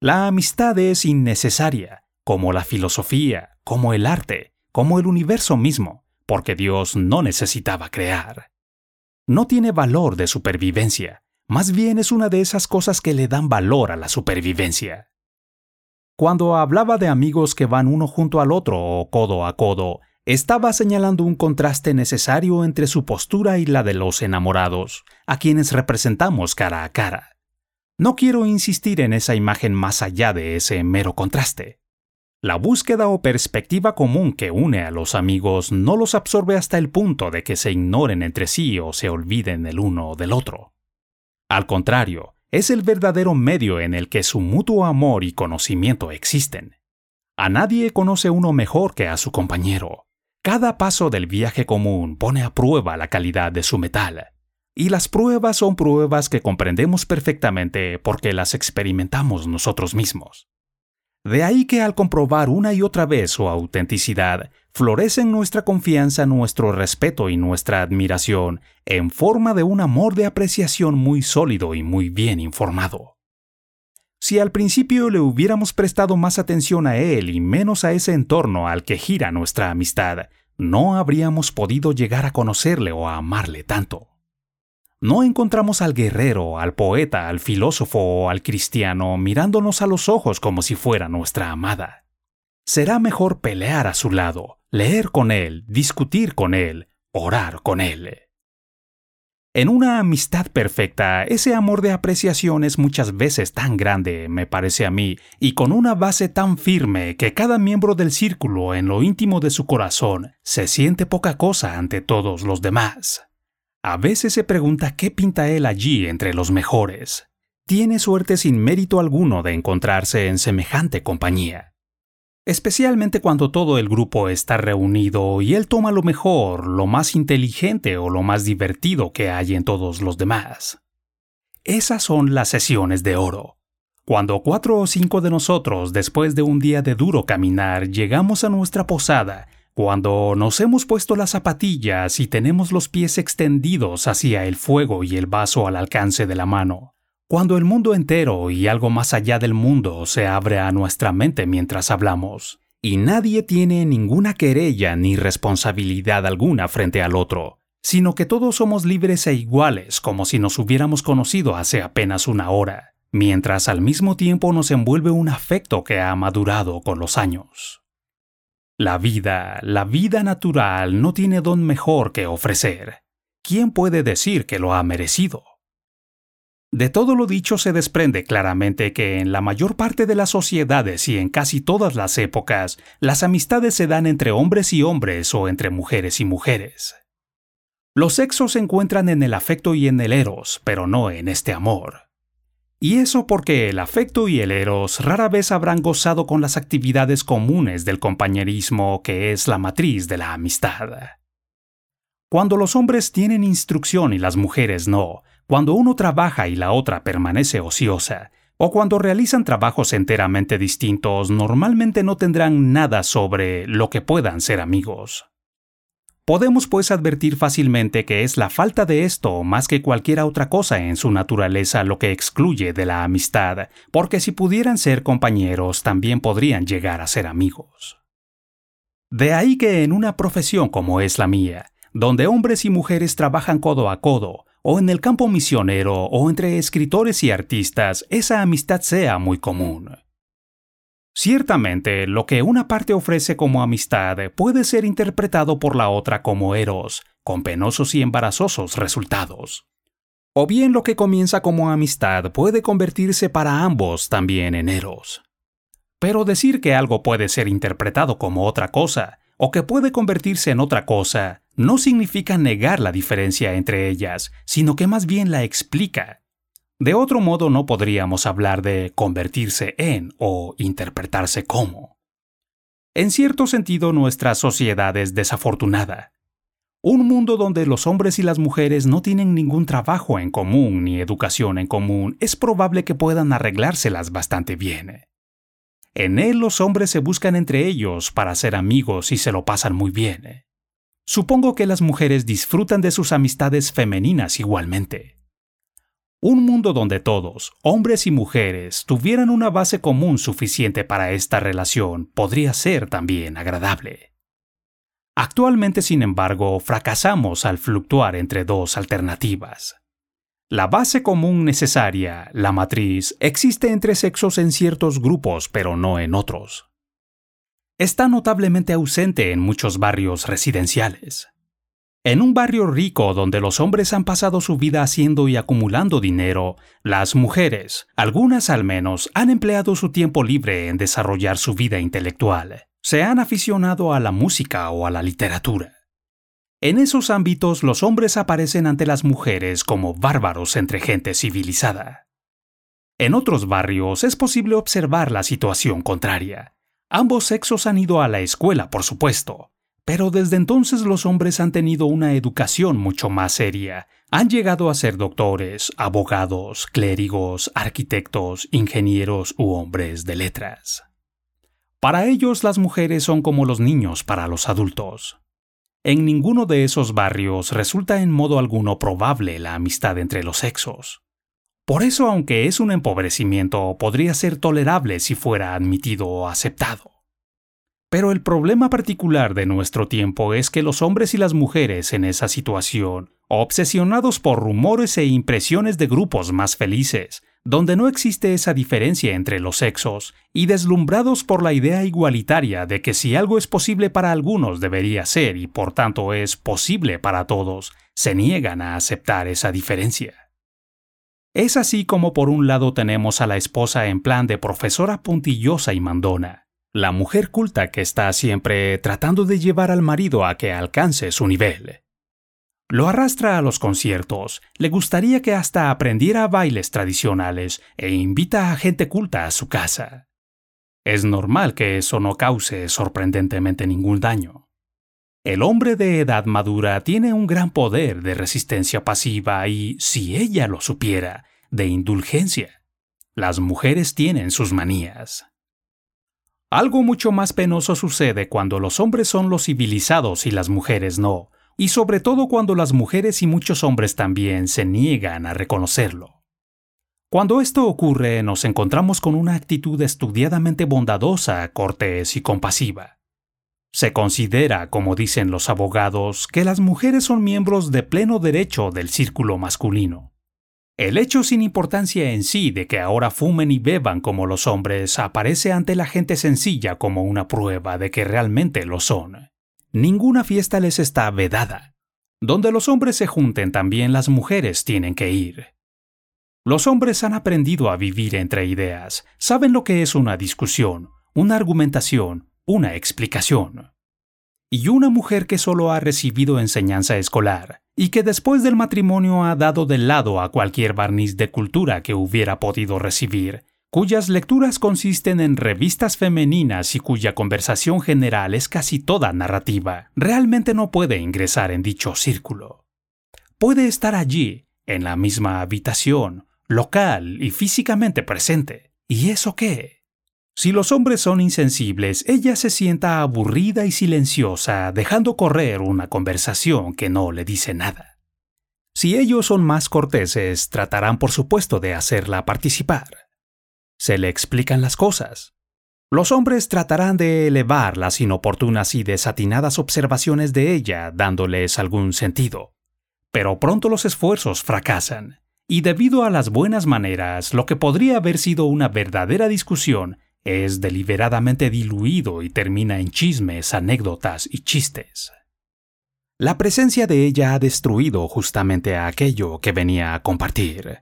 La amistad es innecesaria, como la filosofía, como el arte, como el universo mismo, porque Dios no necesitaba crear. No tiene valor de supervivencia, más bien es una de esas cosas que le dan valor a la supervivencia. Cuando hablaba de amigos que van uno junto al otro o codo a codo, estaba señalando un contraste necesario entre su postura y la de los enamorados, a quienes representamos cara a cara. No quiero insistir en esa imagen más allá de ese mero contraste. La búsqueda o perspectiva común que une a los amigos no los absorbe hasta el punto de que se ignoren entre sí o se olviden el uno del otro. Al contrario, es el verdadero medio en el que su mutuo amor y conocimiento existen. A nadie conoce uno mejor que a su compañero. Cada paso del viaje común pone a prueba la calidad de su metal. Y las pruebas son pruebas que comprendemos perfectamente porque las experimentamos nosotros mismos. De ahí que al comprobar una y otra vez su autenticidad, florecen nuestra confianza, nuestro respeto y nuestra admiración en forma de un amor de apreciación muy sólido y muy bien informado. Si al principio le hubiéramos prestado más atención a él y menos a ese entorno al que gira nuestra amistad, no habríamos podido llegar a conocerle o a amarle tanto. No encontramos al guerrero, al poeta, al filósofo o al cristiano mirándonos a los ojos como si fuera nuestra amada. Será mejor pelear a su lado, leer con él, discutir con él, orar con él. En una amistad perfecta, ese amor de apreciación es muchas veces tan grande, me parece a mí, y con una base tan firme que cada miembro del círculo en lo íntimo de su corazón se siente poca cosa ante todos los demás. A veces se pregunta qué pinta él allí entre los mejores. Tiene suerte sin mérito alguno de encontrarse en semejante compañía especialmente cuando todo el grupo está reunido y él toma lo mejor, lo más inteligente o lo más divertido que hay en todos los demás. Esas son las sesiones de oro. Cuando cuatro o cinco de nosotros, después de un día de duro caminar, llegamos a nuestra posada, cuando nos hemos puesto las zapatillas y tenemos los pies extendidos hacia el fuego y el vaso al alcance de la mano, cuando el mundo entero y algo más allá del mundo se abre a nuestra mente mientras hablamos, y nadie tiene ninguna querella ni responsabilidad alguna frente al otro, sino que todos somos libres e iguales como si nos hubiéramos conocido hace apenas una hora, mientras al mismo tiempo nos envuelve un afecto que ha madurado con los años. La vida, la vida natural no tiene don mejor que ofrecer. ¿Quién puede decir que lo ha merecido? De todo lo dicho se desprende claramente que en la mayor parte de las sociedades y en casi todas las épocas, las amistades se dan entre hombres y hombres o entre mujeres y mujeres. Los sexos se encuentran en el afecto y en el eros, pero no en este amor. Y eso porque el afecto y el eros rara vez habrán gozado con las actividades comunes del compañerismo que es la matriz de la amistad. Cuando los hombres tienen instrucción y las mujeres no, cuando uno trabaja y la otra permanece ociosa, o cuando realizan trabajos enteramente distintos, normalmente no tendrán nada sobre lo que puedan ser amigos. Podemos pues advertir fácilmente que es la falta de esto más que cualquier otra cosa en su naturaleza lo que excluye de la amistad, porque si pudieran ser compañeros también podrían llegar a ser amigos. De ahí que en una profesión como es la mía, donde hombres y mujeres trabajan codo a codo, o en el campo misionero, o entre escritores y artistas, esa amistad sea muy común. Ciertamente, lo que una parte ofrece como amistad puede ser interpretado por la otra como eros, con penosos y embarazosos resultados. O bien lo que comienza como amistad puede convertirse para ambos también en eros. Pero decir que algo puede ser interpretado como otra cosa, o que puede convertirse en otra cosa, no significa negar la diferencia entre ellas, sino que más bien la explica. De otro modo no podríamos hablar de convertirse en o interpretarse como. En cierto sentido nuestra sociedad es desafortunada. Un mundo donde los hombres y las mujeres no tienen ningún trabajo en común ni educación en común es probable que puedan arreglárselas bastante bien. En él los hombres se buscan entre ellos para ser amigos y se lo pasan muy bien. Supongo que las mujeres disfrutan de sus amistades femeninas igualmente. Un mundo donde todos, hombres y mujeres, tuvieran una base común suficiente para esta relación podría ser también agradable. Actualmente, sin embargo, fracasamos al fluctuar entre dos alternativas. La base común necesaria, la matriz, existe entre sexos en ciertos grupos, pero no en otros. Está notablemente ausente en muchos barrios residenciales. En un barrio rico donde los hombres han pasado su vida haciendo y acumulando dinero, las mujeres, algunas al menos, han empleado su tiempo libre en desarrollar su vida intelectual. Se han aficionado a la música o a la literatura. En esos ámbitos los hombres aparecen ante las mujeres como bárbaros entre gente civilizada. En otros barrios es posible observar la situación contraria. Ambos sexos han ido a la escuela, por supuesto, pero desde entonces los hombres han tenido una educación mucho más seria. Han llegado a ser doctores, abogados, clérigos, arquitectos, ingenieros u hombres de letras. Para ellos las mujeres son como los niños para los adultos. En ninguno de esos barrios resulta en modo alguno probable la amistad entre los sexos. Por eso, aunque es un empobrecimiento, podría ser tolerable si fuera admitido o aceptado. Pero el problema particular de nuestro tiempo es que los hombres y las mujeres en esa situación, obsesionados por rumores e impresiones de grupos más felices, donde no existe esa diferencia entre los sexos, y deslumbrados por la idea igualitaria de que si algo es posible para algunos debería ser y por tanto es posible para todos, se niegan a aceptar esa diferencia. Es así como por un lado tenemos a la esposa en plan de profesora puntillosa y mandona, la mujer culta que está siempre tratando de llevar al marido a que alcance su nivel. Lo arrastra a los conciertos, le gustaría que hasta aprendiera bailes tradicionales e invita a gente culta a su casa. Es normal que eso no cause sorprendentemente ningún daño. El hombre de edad madura tiene un gran poder de resistencia pasiva y, si ella lo supiera, de indulgencia. Las mujeres tienen sus manías. Algo mucho más penoso sucede cuando los hombres son los civilizados y las mujeres no, y sobre todo cuando las mujeres y muchos hombres también se niegan a reconocerlo. Cuando esto ocurre nos encontramos con una actitud estudiadamente bondadosa, cortés y compasiva. Se considera, como dicen los abogados, que las mujeres son miembros de pleno derecho del círculo masculino. El hecho sin importancia en sí de que ahora fumen y beban como los hombres aparece ante la gente sencilla como una prueba de que realmente lo son. Ninguna fiesta les está vedada. Donde los hombres se junten también las mujeres tienen que ir. Los hombres han aprendido a vivir entre ideas, saben lo que es una discusión, una argumentación, una explicación. Y una mujer que solo ha recibido enseñanza escolar, y que después del matrimonio ha dado de lado a cualquier barniz de cultura que hubiera podido recibir, cuyas lecturas consisten en revistas femeninas y cuya conversación general es casi toda narrativa, realmente no puede ingresar en dicho círculo. Puede estar allí, en la misma habitación, local y físicamente presente. ¿Y eso qué? Si los hombres son insensibles, ella se sienta aburrida y silenciosa, dejando correr una conversación que no le dice nada. Si ellos son más corteses, tratarán por supuesto de hacerla participar. Se le explican las cosas. Los hombres tratarán de elevar las inoportunas y desatinadas observaciones de ella, dándoles algún sentido. Pero pronto los esfuerzos fracasan, y debido a las buenas maneras, lo que podría haber sido una verdadera discusión es deliberadamente diluido y termina en chismes, anécdotas y chistes. La presencia de ella ha destruido justamente a aquello que venía a compartir.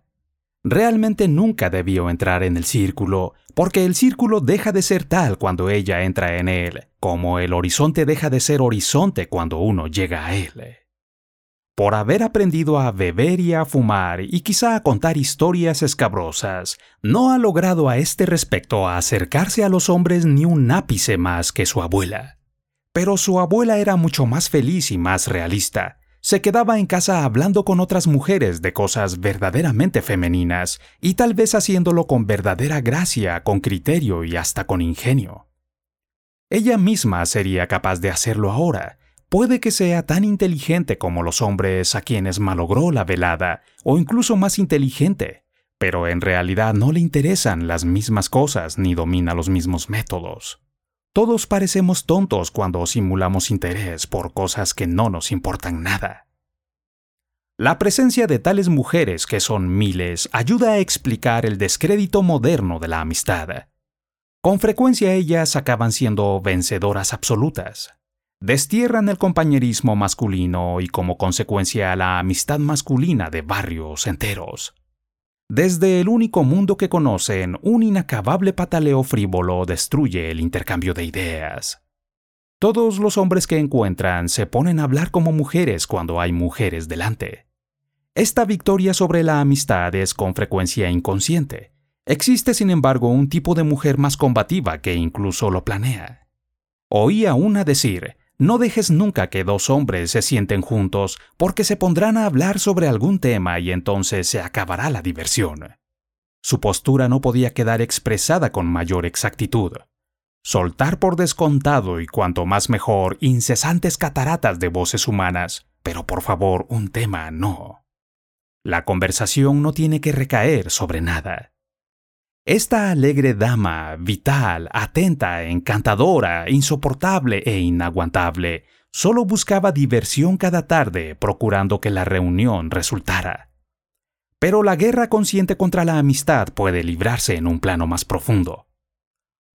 Realmente nunca debió entrar en el círculo, porque el círculo deja de ser tal cuando ella entra en él, como el horizonte deja de ser horizonte cuando uno llega a él por haber aprendido a beber y a fumar y quizá a contar historias escabrosas, no ha logrado a este respecto acercarse a los hombres ni un ápice más que su abuela. Pero su abuela era mucho más feliz y más realista. Se quedaba en casa hablando con otras mujeres de cosas verdaderamente femeninas y tal vez haciéndolo con verdadera gracia, con criterio y hasta con ingenio. Ella misma sería capaz de hacerlo ahora, Puede que sea tan inteligente como los hombres a quienes malogró la velada, o incluso más inteligente, pero en realidad no le interesan las mismas cosas ni domina los mismos métodos. Todos parecemos tontos cuando simulamos interés por cosas que no nos importan nada. La presencia de tales mujeres, que son miles, ayuda a explicar el descrédito moderno de la amistad. Con frecuencia ellas acaban siendo vencedoras absolutas destierran el compañerismo masculino y como consecuencia la amistad masculina de barrios enteros. Desde el único mundo que conocen, un inacabable pataleo frívolo destruye el intercambio de ideas. Todos los hombres que encuentran se ponen a hablar como mujeres cuando hay mujeres delante. Esta victoria sobre la amistad es con frecuencia inconsciente. Existe, sin embargo, un tipo de mujer más combativa que incluso lo planea. Oí a una decir, no dejes nunca que dos hombres se sienten juntos porque se pondrán a hablar sobre algún tema y entonces se acabará la diversión. Su postura no podía quedar expresada con mayor exactitud. Soltar por descontado y cuanto más mejor incesantes cataratas de voces humanas, pero por favor un tema no. La conversación no tiene que recaer sobre nada. Esta alegre dama, vital, atenta, encantadora, insoportable e inaguantable, solo buscaba diversión cada tarde, procurando que la reunión resultara. Pero la guerra consciente contra la amistad puede librarse en un plano más profundo.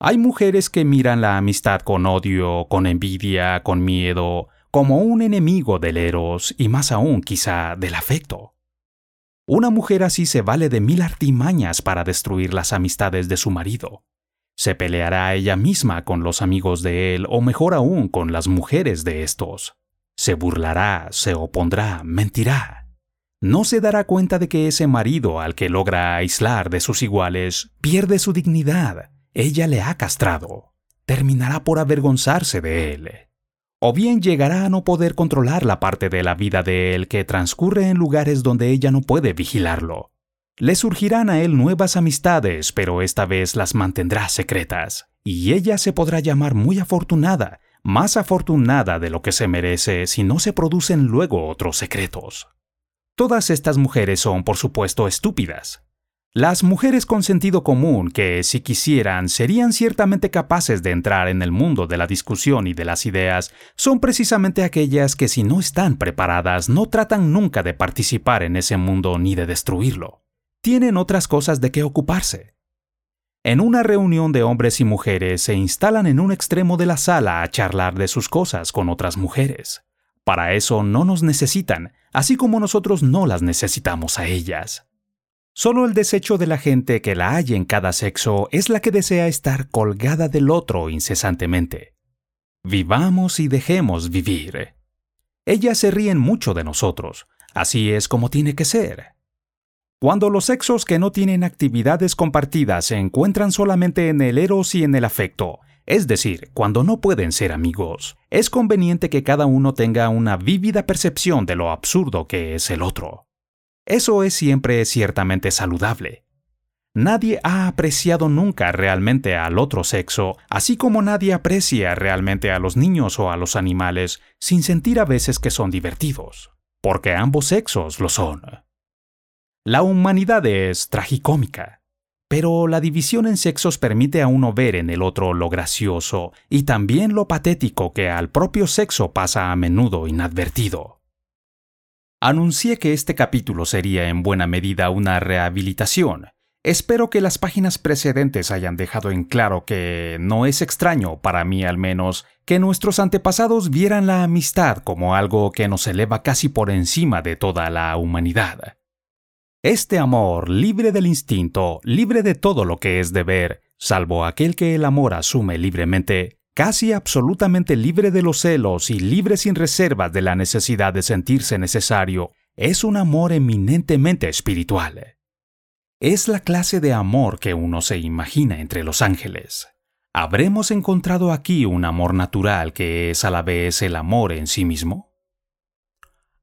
Hay mujeres que miran la amistad con odio, con envidia, con miedo, como un enemigo del eros y más aún quizá del afecto. Una mujer así se vale de mil artimañas para destruir las amistades de su marido. Se peleará ella misma con los amigos de él o mejor aún con las mujeres de estos. Se burlará, se opondrá, mentirá. No se dará cuenta de que ese marido al que logra aislar de sus iguales pierde su dignidad. Ella le ha castrado. Terminará por avergonzarse de él o bien llegará a no poder controlar la parte de la vida de él que transcurre en lugares donde ella no puede vigilarlo. Le surgirán a él nuevas amistades, pero esta vez las mantendrá secretas, y ella se podrá llamar muy afortunada, más afortunada de lo que se merece si no se producen luego otros secretos. Todas estas mujeres son, por supuesto, estúpidas, las mujeres con sentido común que, si quisieran, serían ciertamente capaces de entrar en el mundo de la discusión y de las ideas, son precisamente aquellas que si no están preparadas no tratan nunca de participar en ese mundo ni de destruirlo. Tienen otras cosas de qué ocuparse. En una reunión de hombres y mujeres se instalan en un extremo de la sala a charlar de sus cosas con otras mujeres. Para eso no nos necesitan, así como nosotros no las necesitamos a ellas. Solo el desecho de la gente que la hay en cada sexo es la que desea estar colgada del otro incesantemente. Vivamos y dejemos vivir. Ellas se ríen mucho de nosotros, así es como tiene que ser. Cuando los sexos que no tienen actividades compartidas se encuentran solamente en el eros y en el afecto, es decir, cuando no pueden ser amigos, es conveniente que cada uno tenga una vívida percepción de lo absurdo que es el otro. Eso es siempre ciertamente saludable. Nadie ha apreciado nunca realmente al otro sexo, así como nadie aprecia realmente a los niños o a los animales sin sentir a veces que son divertidos, porque ambos sexos lo son. La humanidad es tragicómica, pero la división en sexos permite a uno ver en el otro lo gracioso y también lo patético que al propio sexo pasa a menudo inadvertido. Anuncié que este capítulo sería en buena medida una rehabilitación, Espero que las páginas precedentes hayan dejado en claro que no es extraño, para mí al menos, que nuestros antepasados vieran la amistad como algo que nos eleva casi por encima de toda la humanidad. Este amor, libre del instinto, libre de todo lo que es deber, salvo aquel que el amor asume libremente, casi absolutamente libre de los celos y libre sin reservas de la necesidad de sentirse necesario, es un amor eminentemente espiritual. Es la clase de amor que uno se imagina entre los ángeles. ¿Habremos encontrado aquí un amor natural que es a la vez el amor en sí mismo?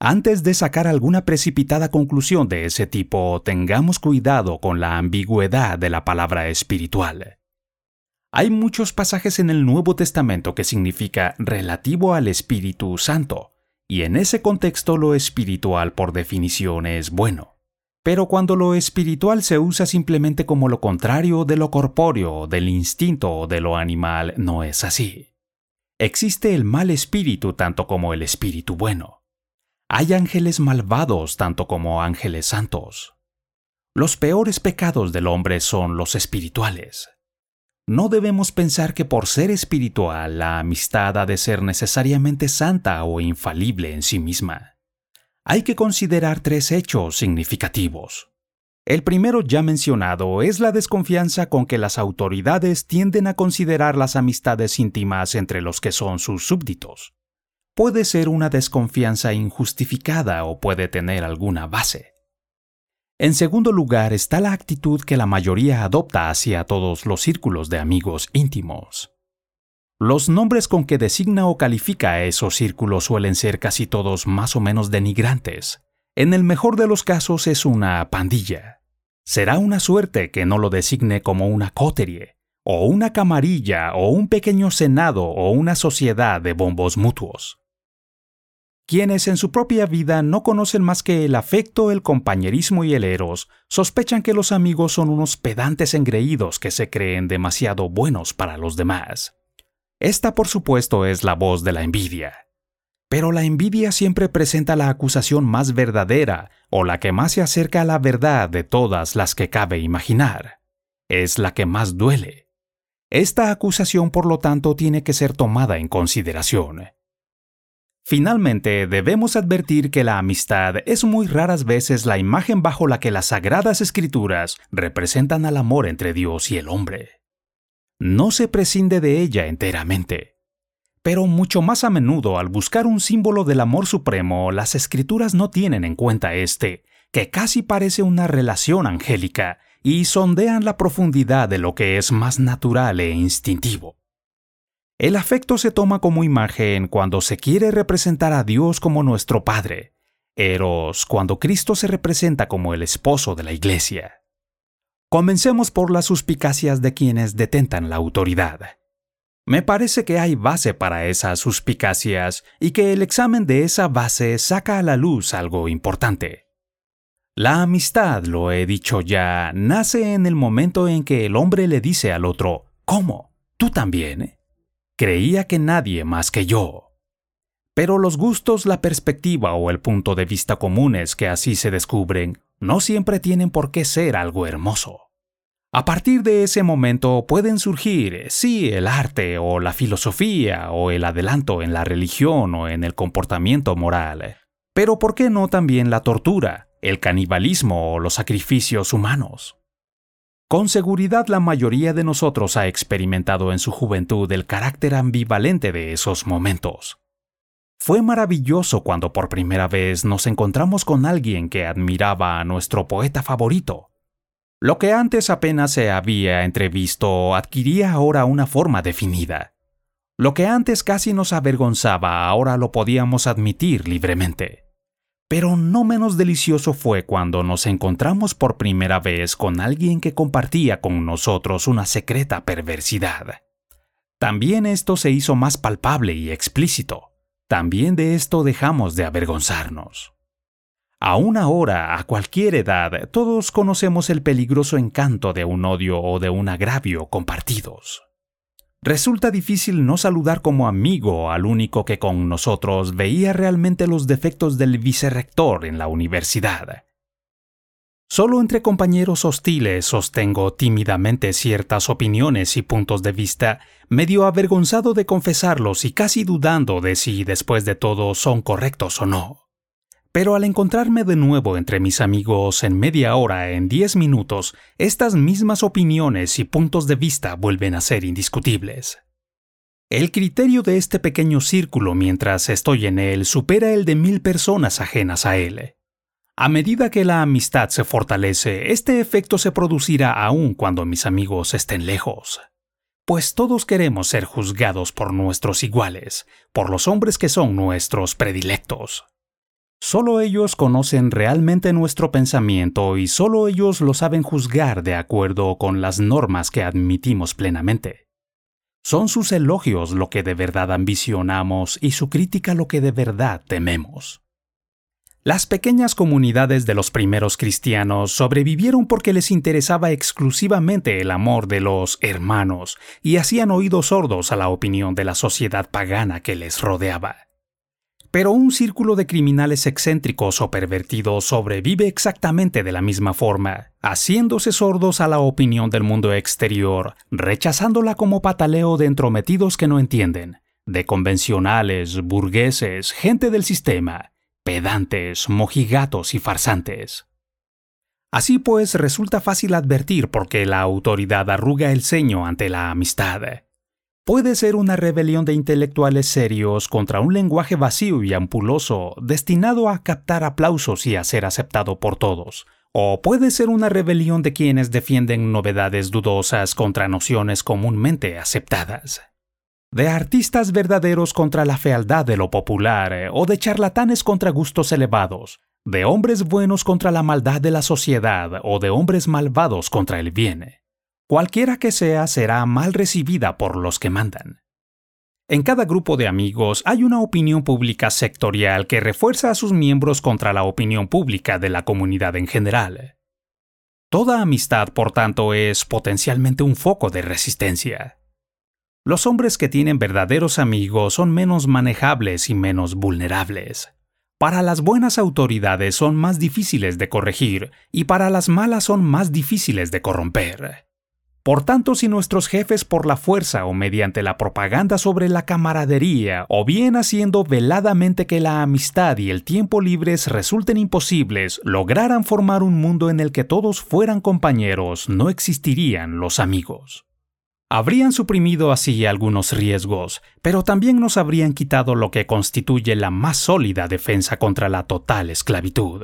Antes de sacar alguna precipitada conclusión de ese tipo, tengamos cuidado con la ambigüedad de la palabra espiritual. Hay muchos pasajes en el Nuevo Testamento que significa relativo al Espíritu Santo, y en ese contexto lo espiritual por definición es bueno. Pero cuando lo espiritual se usa simplemente como lo contrario de lo corpóreo, del instinto o de lo animal, no es así. Existe el mal espíritu tanto como el espíritu bueno. Hay ángeles malvados tanto como ángeles santos. Los peores pecados del hombre son los espirituales. No debemos pensar que por ser espiritual la amistad ha de ser necesariamente santa o infalible en sí misma hay que considerar tres hechos significativos. El primero ya mencionado es la desconfianza con que las autoridades tienden a considerar las amistades íntimas entre los que son sus súbditos. Puede ser una desconfianza injustificada o puede tener alguna base. En segundo lugar está la actitud que la mayoría adopta hacia todos los círculos de amigos íntimos. Los nombres con que designa o califica a esos círculos suelen ser casi todos más o menos denigrantes. En el mejor de los casos es una pandilla. Será una suerte que no lo designe como una coterie, o una camarilla, o un pequeño senado, o una sociedad de bombos mutuos. Quienes en su propia vida no conocen más que el afecto, el compañerismo y el eros, sospechan que los amigos son unos pedantes engreídos que se creen demasiado buenos para los demás. Esta, por supuesto, es la voz de la envidia. Pero la envidia siempre presenta la acusación más verdadera o la que más se acerca a la verdad de todas las que cabe imaginar. Es la que más duele. Esta acusación, por lo tanto, tiene que ser tomada en consideración. Finalmente, debemos advertir que la amistad es muy raras veces la imagen bajo la que las sagradas escrituras representan al amor entre Dios y el hombre no se prescinde de ella enteramente. Pero mucho más a menudo, al buscar un símbolo del amor supremo, las escrituras no tienen en cuenta este, que casi parece una relación angélica, y sondean la profundidad de lo que es más natural e instintivo. El afecto se toma como imagen cuando se quiere representar a Dios como nuestro Padre, Eros cuando Cristo se representa como el esposo de la Iglesia. Comencemos por las suspicacias de quienes detentan la autoridad. Me parece que hay base para esas suspicacias y que el examen de esa base saca a la luz algo importante. La amistad, lo he dicho ya, nace en el momento en que el hombre le dice al otro, ¿Cómo? ¿Tú también? Creía que nadie más que yo. Pero los gustos, la perspectiva o el punto de vista comunes que así se descubren no siempre tienen por qué ser algo hermoso. A partir de ese momento pueden surgir, sí, el arte o la filosofía o el adelanto en la religión o en el comportamiento moral, pero ¿por qué no también la tortura, el canibalismo o los sacrificios humanos? Con seguridad la mayoría de nosotros ha experimentado en su juventud el carácter ambivalente de esos momentos. Fue maravilloso cuando por primera vez nos encontramos con alguien que admiraba a nuestro poeta favorito. Lo que antes apenas se había entrevisto adquiría ahora una forma definida. Lo que antes casi nos avergonzaba ahora lo podíamos admitir libremente. Pero no menos delicioso fue cuando nos encontramos por primera vez con alguien que compartía con nosotros una secreta perversidad. También esto se hizo más palpable y explícito. También de esto dejamos de avergonzarnos. Aún ahora, a cualquier edad, todos conocemos el peligroso encanto de un odio o de un agravio compartidos. Resulta difícil no saludar como amigo al único que con nosotros veía realmente los defectos del vicerrector en la universidad. Solo entre compañeros hostiles sostengo tímidamente ciertas opiniones y puntos de vista, medio avergonzado de confesarlos y casi dudando de si después de todo son correctos o no. Pero al encontrarme de nuevo entre mis amigos en media hora, en diez minutos, estas mismas opiniones y puntos de vista vuelven a ser indiscutibles. El criterio de este pequeño círculo mientras estoy en él supera el de mil personas ajenas a él. A medida que la amistad se fortalece, este efecto se producirá aún cuando mis amigos estén lejos. Pues todos queremos ser juzgados por nuestros iguales, por los hombres que son nuestros predilectos. Solo ellos conocen realmente nuestro pensamiento y solo ellos lo saben juzgar de acuerdo con las normas que admitimos plenamente. Son sus elogios lo que de verdad ambicionamos y su crítica lo que de verdad tememos. Las pequeñas comunidades de los primeros cristianos sobrevivieron porque les interesaba exclusivamente el amor de los hermanos y hacían oídos sordos a la opinión de la sociedad pagana que les rodeaba. Pero un círculo de criminales excéntricos o pervertidos sobrevive exactamente de la misma forma, haciéndose sordos a la opinión del mundo exterior, rechazándola como pataleo de entrometidos que no entienden, de convencionales, burgueses, gente del sistema, pedantes, mojigatos y farsantes. Así pues, resulta fácil advertir por qué la autoridad arruga el ceño ante la amistad puede ser una rebelión de intelectuales serios contra un lenguaje vacío y ampuloso destinado a captar aplausos y a ser aceptado por todos. O puede ser una rebelión de quienes defienden novedades dudosas contra nociones comúnmente aceptadas. De artistas verdaderos contra la fealdad de lo popular, eh, o de charlatanes contra gustos elevados, de hombres buenos contra la maldad de la sociedad, o de hombres malvados contra el bien cualquiera que sea será mal recibida por los que mandan. En cada grupo de amigos hay una opinión pública sectorial que refuerza a sus miembros contra la opinión pública de la comunidad en general. Toda amistad, por tanto, es potencialmente un foco de resistencia. Los hombres que tienen verdaderos amigos son menos manejables y menos vulnerables. Para las buenas autoridades son más difíciles de corregir y para las malas son más difíciles de corromper. Por tanto, si nuestros jefes por la fuerza o mediante la propaganda sobre la camaradería, o bien haciendo veladamente que la amistad y el tiempo libres resulten imposibles, lograran formar un mundo en el que todos fueran compañeros, no existirían los amigos. Habrían suprimido así algunos riesgos, pero también nos habrían quitado lo que constituye la más sólida defensa contra la total esclavitud.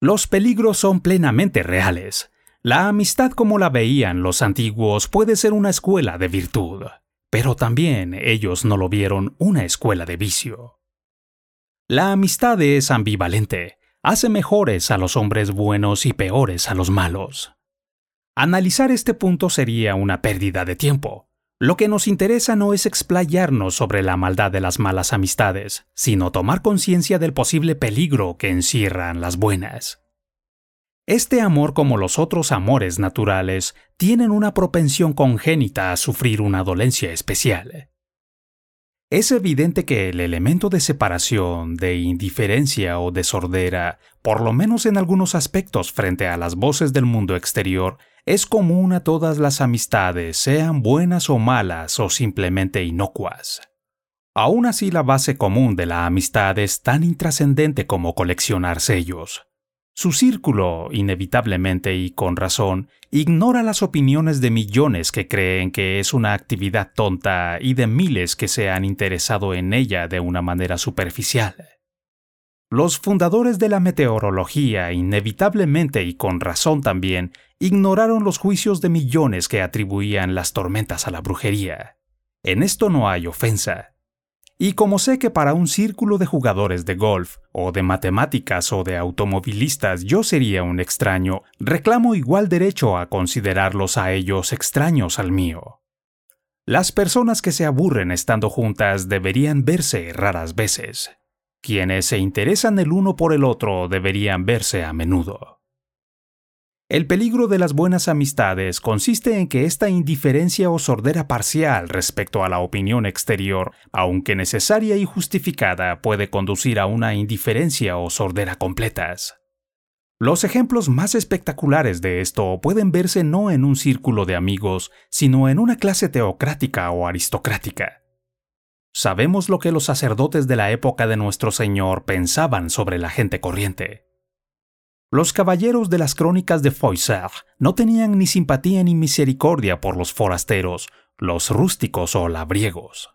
Los peligros son plenamente reales, la amistad como la veían los antiguos puede ser una escuela de virtud, pero también ellos no lo vieron una escuela de vicio. La amistad es ambivalente, hace mejores a los hombres buenos y peores a los malos. Analizar este punto sería una pérdida de tiempo. Lo que nos interesa no es explayarnos sobre la maldad de las malas amistades, sino tomar conciencia del posible peligro que encierran las buenas. Este amor, como los otros amores naturales, tienen una propensión congénita a sufrir una dolencia especial. Es evidente que el elemento de separación, de indiferencia o de sordera, por lo menos en algunos aspectos frente a las voces del mundo exterior, es común a todas las amistades, sean buenas o malas o simplemente inocuas. Aún así, la base común de la amistad es tan intrascendente como coleccionar sellos. Su círculo, inevitablemente y con razón, ignora las opiniones de millones que creen que es una actividad tonta y de miles que se han interesado en ella de una manera superficial. Los fundadores de la meteorología, inevitablemente y con razón también, ignoraron los juicios de millones que atribuían las tormentas a la brujería. En esto no hay ofensa. Y como sé que para un círculo de jugadores de golf, o de matemáticas o de automovilistas yo sería un extraño, reclamo igual derecho a considerarlos a ellos extraños al mío. Las personas que se aburren estando juntas deberían verse raras veces. Quienes se interesan el uno por el otro deberían verse a menudo. El peligro de las buenas amistades consiste en que esta indiferencia o sordera parcial respecto a la opinión exterior, aunque necesaria y justificada, puede conducir a una indiferencia o sordera completas. Los ejemplos más espectaculares de esto pueden verse no en un círculo de amigos, sino en una clase teocrática o aristocrática. Sabemos lo que los sacerdotes de la época de nuestro Señor pensaban sobre la gente corriente. Los caballeros de las crónicas de Froissart no tenían ni simpatía ni misericordia por los forasteros, los rústicos o labriegos.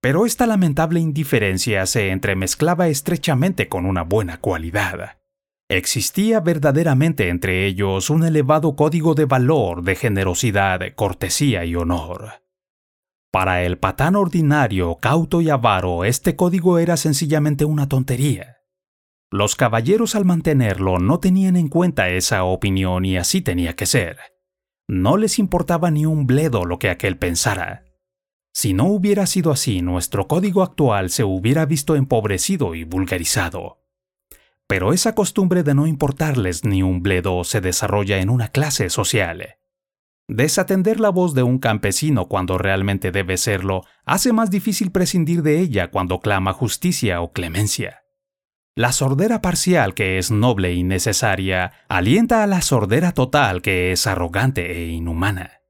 Pero esta lamentable indiferencia se entremezclaba estrechamente con una buena cualidad Existía verdaderamente entre ellos un elevado código de valor, de generosidad, cortesía y honor. Para el patán ordinario, cauto y avaro, este código era sencillamente una tontería. Los caballeros al mantenerlo no tenían en cuenta esa opinión y así tenía que ser. No les importaba ni un bledo lo que aquel pensara. Si no hubiera sido así, nuestro código actual se hubiera visto empobrecido y vulgarizado. Pero esa costumbre de no importarles ni un bledo se desarrolla en una clase social. Desatender la voz de un campesino cuando realmente debe serlo hace más difícil prescindir de ella cuando clama justicia o clemencia. La sordera parcial que es noble y necesaria alienta a la sordera total que es arrogante e inhumana.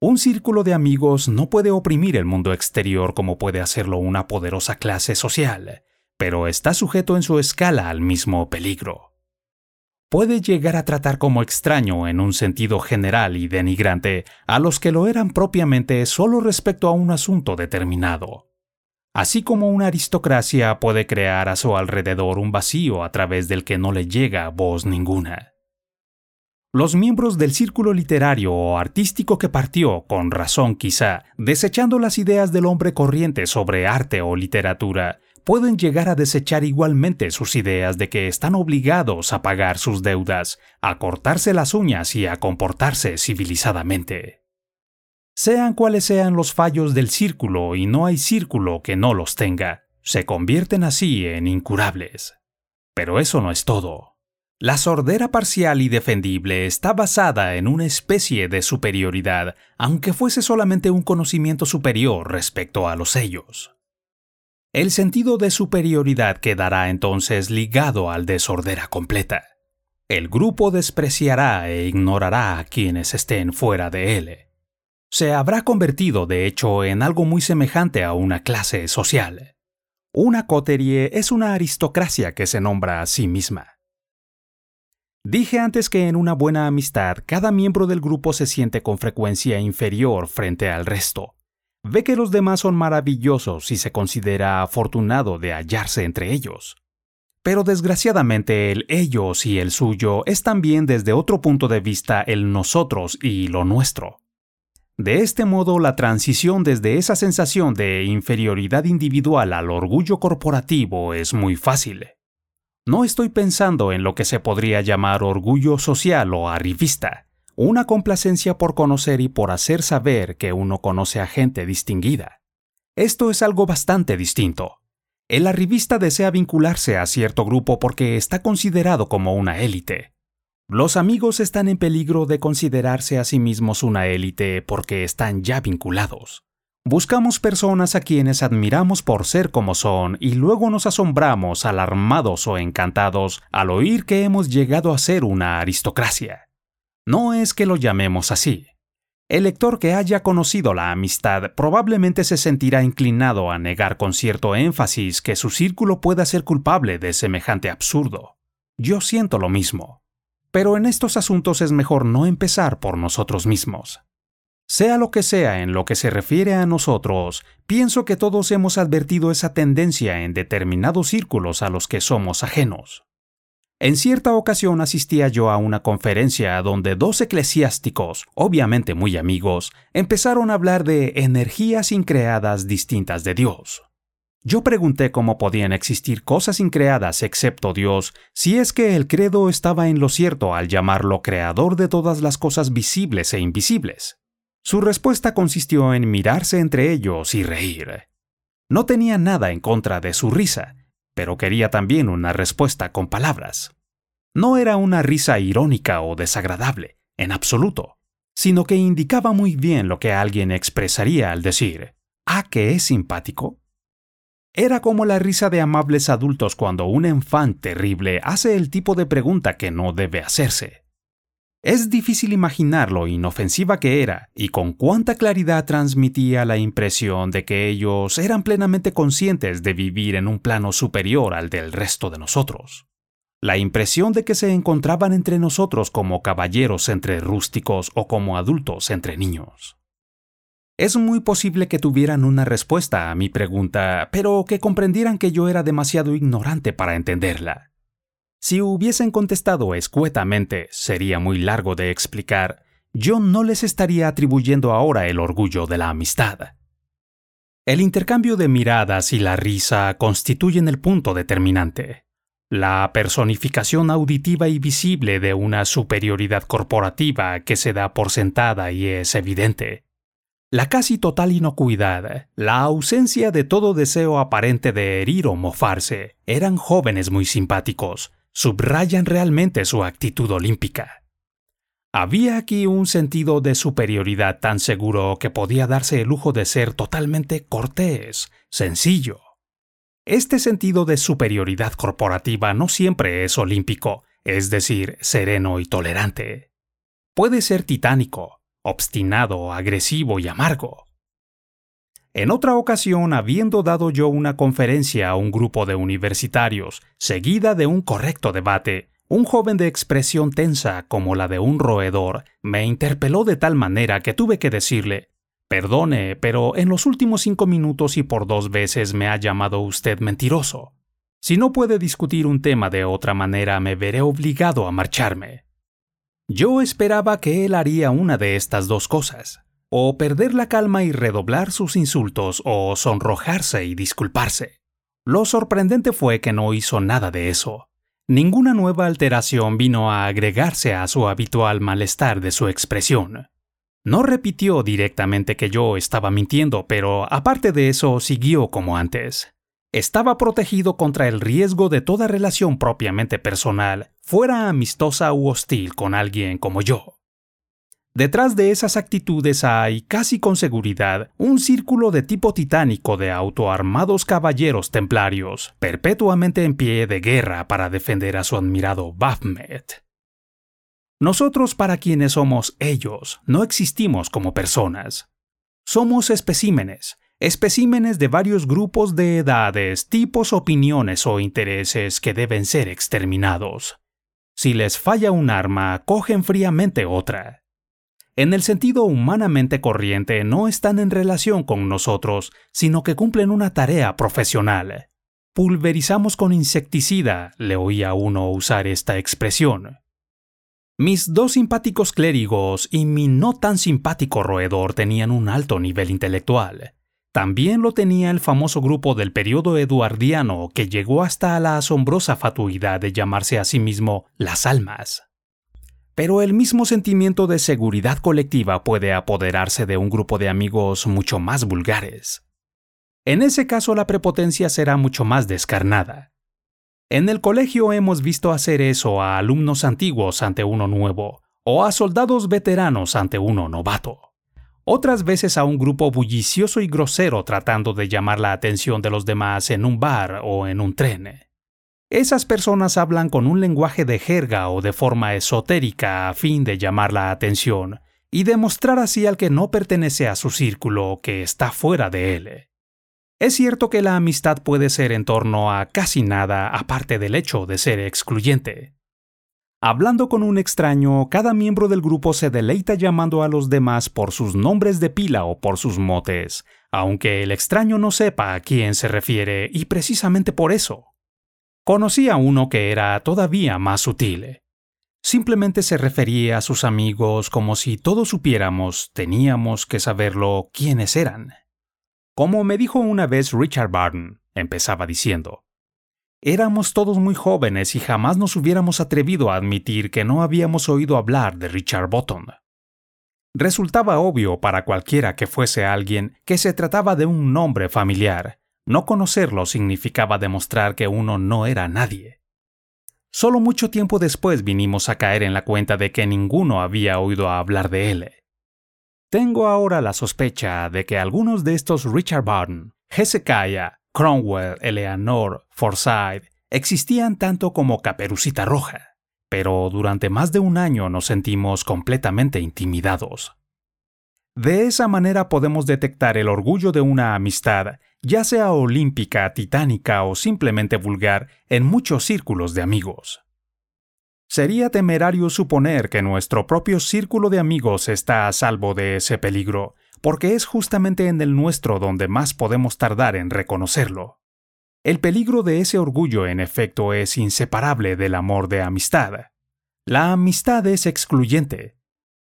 Un círculo de amigos no puede oprimir el mundo exterior como puede hacerlo una poderosa clase social, pero está sujeto en su escala al mismo peligro. Puede llegar a tratar como extraño en un sentido general y denigrante a los que lo eran propiamente solo respecto a un asunto determinado. Así como una aristocracia puede crear a su alrededor un vacío a través del que no le llega voz ninguna. Los miembros del círculo literario o artístico que partió, con razón quizá, desechando las ideas del hombre corriente sobre arte o literatura, pueden llegar a desechar igualmente sus ideas de que están obligados a pagar sus deudas, a cortarse las uñas y a comportarse civilizadamente. Sean cuales sean los fallos del círculo y no hay círculo que no los tenga, se convierten así en incurables. Pero eso no es todo. La sordera parcial y defendible está basada en una especie de superioridad, aunque fuese solamente un conocimiento superior respecto a los sellos. El sentido de superioridad quedará entonces ligado al de sordera completa. El grupo despreciará e ignorará a quienes estén fuera de él. Se habrá convertido, de hecho, en algo muy semejante a una clase social. Una coterie es una aristocracia que se nombra a sí misma. Dije antes que en una buena amistad cada miembro del grupo se siente con frecuencia inferior frente al resto, ve que los demás son maravillosos y se considera afortunado de hallarse entre ellos. Pero desgraciadamente el ellos y el suyo es también desde otro punto de vista el nosotros y lo nuestro. De este modo, la transición desde esa sensación de inferioridad individual al orgullo corporativo es muy fácil. No estoy pensando en lo que se podría llamar orgullo social o arribista, una complacencia por conocer y por hacer saber que uno conoce a gente distinguida. Esto es algo bastante distinto. El arribista desea vincularse a cierto grupo porque está considerado como una élite. Los amigos están en peligro de considerarse a sí mismos una élite porque están ya vinculados. Buscamos personas a quienes admiramos por ser como son y luego nos asombramos alarmados o encantados al oír que hemos llegado a ser una aristocracia. No es que lo llamemos así. El lector que haya conocido la amistad probablemente se sentirá inclinado a negar con cierto énfasis que su círculo pueda ser culpable de semejante absurdo. Yo siento lo mismo. Pero en estos asuntos es mejor no empezar por nosotros mismos. Sea lo que sea en lo que se refiere a nosotros, pienso que todos hemos advertido esa tendencia en determinados círculos a los que somos ajenos. En cierta ocasión asistía yo a una conferencia donde dos eclesiásticos, obviamente muy amigos, empezaron a hablar de energías increadas distintas de Dios. Yo pregunté cómo podían existir cosas increadas excepto Dios si es que el credo estaba en lo cierto al llamarlo creador de todas las cosas visibles e invisibles. Su respuesta consistió en mirarse entre ellos y reír. No tenía nada en contra de su risa, pero quería también una respuesta con palabras. No era una risa irónica o desagradable, en absoluto, sino que indicaba muy bien lo que alguien expresaría al decir, ¿ah, que es simpático? Era como la risa de amables adultos cuando un enfán terrible hace el tipo de pregunta que no debe hacerse. Es difícil imaginar lo inofensiva que era y con cuánta claridad transmitía la impresión de que ellos eran plenamente conscientes de vivir en un plano superior al del resto de nosotros. La impresión de que se encontraban entre nosotros como caballeros entre rústicos o como adultos entre niños. Es muy posible que tuvieran una respuesta a mi pregunta, pero que comprendieran que yo era demasiado ignorante para entenderla. Si hubiesen contestado escuetamente, sería muy largo de explicar, yo no les estaría atribuyendo ahora el orgullo de la amistad. El intercambio de miradas y la risa constituyen el punto determinante, la personificación auditiva y visible de una superioridad corporativa que se da por sentada y es evidente la casi total inocuidad, la ausencia de todo deseo aparente de herir o mofarse, eran jóvenes muy simpáticos, subrayan realmente su actitud olímpica. Había aquí un sentido de superioridad tan seguro que podía darse el lujo de ser totalmente cortés, sencillo. Este sentido de superioridad corporativa no siempre es olímpico, es decir, sereno y tolerante. Puede ser titánico, obstinado, agresivo y amargo. En otra ocasión, habiendo dado yo una conferencia a un grupo de universitarios, seguida de un correcto debate, un joven de expresión tensa como la de un roedor me interpeló de tal manera que tuve que decirle Perdone, pero en los últimos cinco minutos y por dos veces me ha llamado usted mentiroso. Si no puede discutir un tema de otra manera, me veré obligado a marcharme. Yo esperaba que él haría una de estas dos cosas, o perder la calma y redoblar sus insultos, o sonrojarse y disculparse. Lo sorprendente fue que no hizo nada de eso. Ninguna nueva alteración vino a agregarse a su habitual malestar de su expresión. No repitió directamente que yo estaba mintiendo, pero aparte de eso siguió como antes estaba protegido contra el riesgo de toda relación propiamente personal, fuera amistosa u hostil con alguien como yo. Detrás de esas actitudes hay, casi con seguridad, un círculo de tipo titánico de autoarmados caballeros templarios, perpetuamente en pie de guerra para defender a su admirado Baphomet. Nosotros para quienes somos ellos, no existimos como personas. Somos especímenes, especímenes de varios grupos de edades, tipos, opiniones o intereses que deben ser exterminados. Si les falla un arma, cogen fríamente otra. En el sentido humanamente corriente no están en relación con nosotros, sino que cumplen una tarea profesional. Pulverizamos con insecticida, le oía uno usar esta expresión. Mis dos simpáticos clérigos y mi no tan simpático roedor tenían un alto nivel intelectual. También lo tenía el famoso grupo del periodo eduardiano que llegó hasta la asombrosa fatuidad de llamarse a sí mismo las almas. Pero el mismo sentimiento de seguridad colectiva puede apoderarse de un grupo de amigos mucho más vulgares. En ese caso la prepotencia será mucho más descarnada. En el colegio hemos visto hacer eso a alumnos antiguos ante uno nuevo, o a soldados veteranos ante uno novato otras veces a un grupo bullicioso y grosero tratando de llamar la atención de los demás en un bar o en un tren. Esas personas hablan con un lenguaje de jerga o de forma esotérica a fin de llamar la atención y demostrar así al que no pertenece a su círculo que está fuera de él. Es cierto que la amistad puede ser en torno a casi nada aparte del hecho de ser excluyente. Hablando con un extraño, cada miembro del grupo se deleita llamando a los demás por sus nombres de pila o por sus motes, aunque el extraño no sepa a quién se refiere y precisamente por eso. Conocí a uno que era todavía más sutil. Simplemente se refería a sus amigos como si todos supiéramos, teníamos que saberlo, quiénes eran. Como me dijo una vez Richard Barton, empezaba diciendo. Éramos todos muy jóvenes y jamás nos hubiéramos atrevido a admitir que no habíamos oído hablar de Richard Button. Resultaba obvio para cualquiera que fuese alguien que se trataba de un nombre familiar. No conocerlo significaba demostrar que uno no era nadie. Solo mucho tiempo después vinimos a caer en la cuenta de que ninguno había oído hablar de él. Tengo ahora la sospecha de que algunos de estos Richard Barton, Hezekiah, Cromwell, Eleanor, Forsyth existían tanto como Caperucita Roja, pero durante más de un año nos sentimos completamente intimidados. De esa manera podemos detectar el orgullo de una amistad, ya sea olímpica, titánica o simplemente vulgar, en muchos círculos de amigos. Sería temerario suponer que nuestro propio círculo de amigos está a salvo de ese peligro, porque es justamente en el nuestro donde más podemos tardar en reconocerlo. El peligro de ese orgullo, en efecto, es inseparable del amor de amistad. La amistad es excluyente.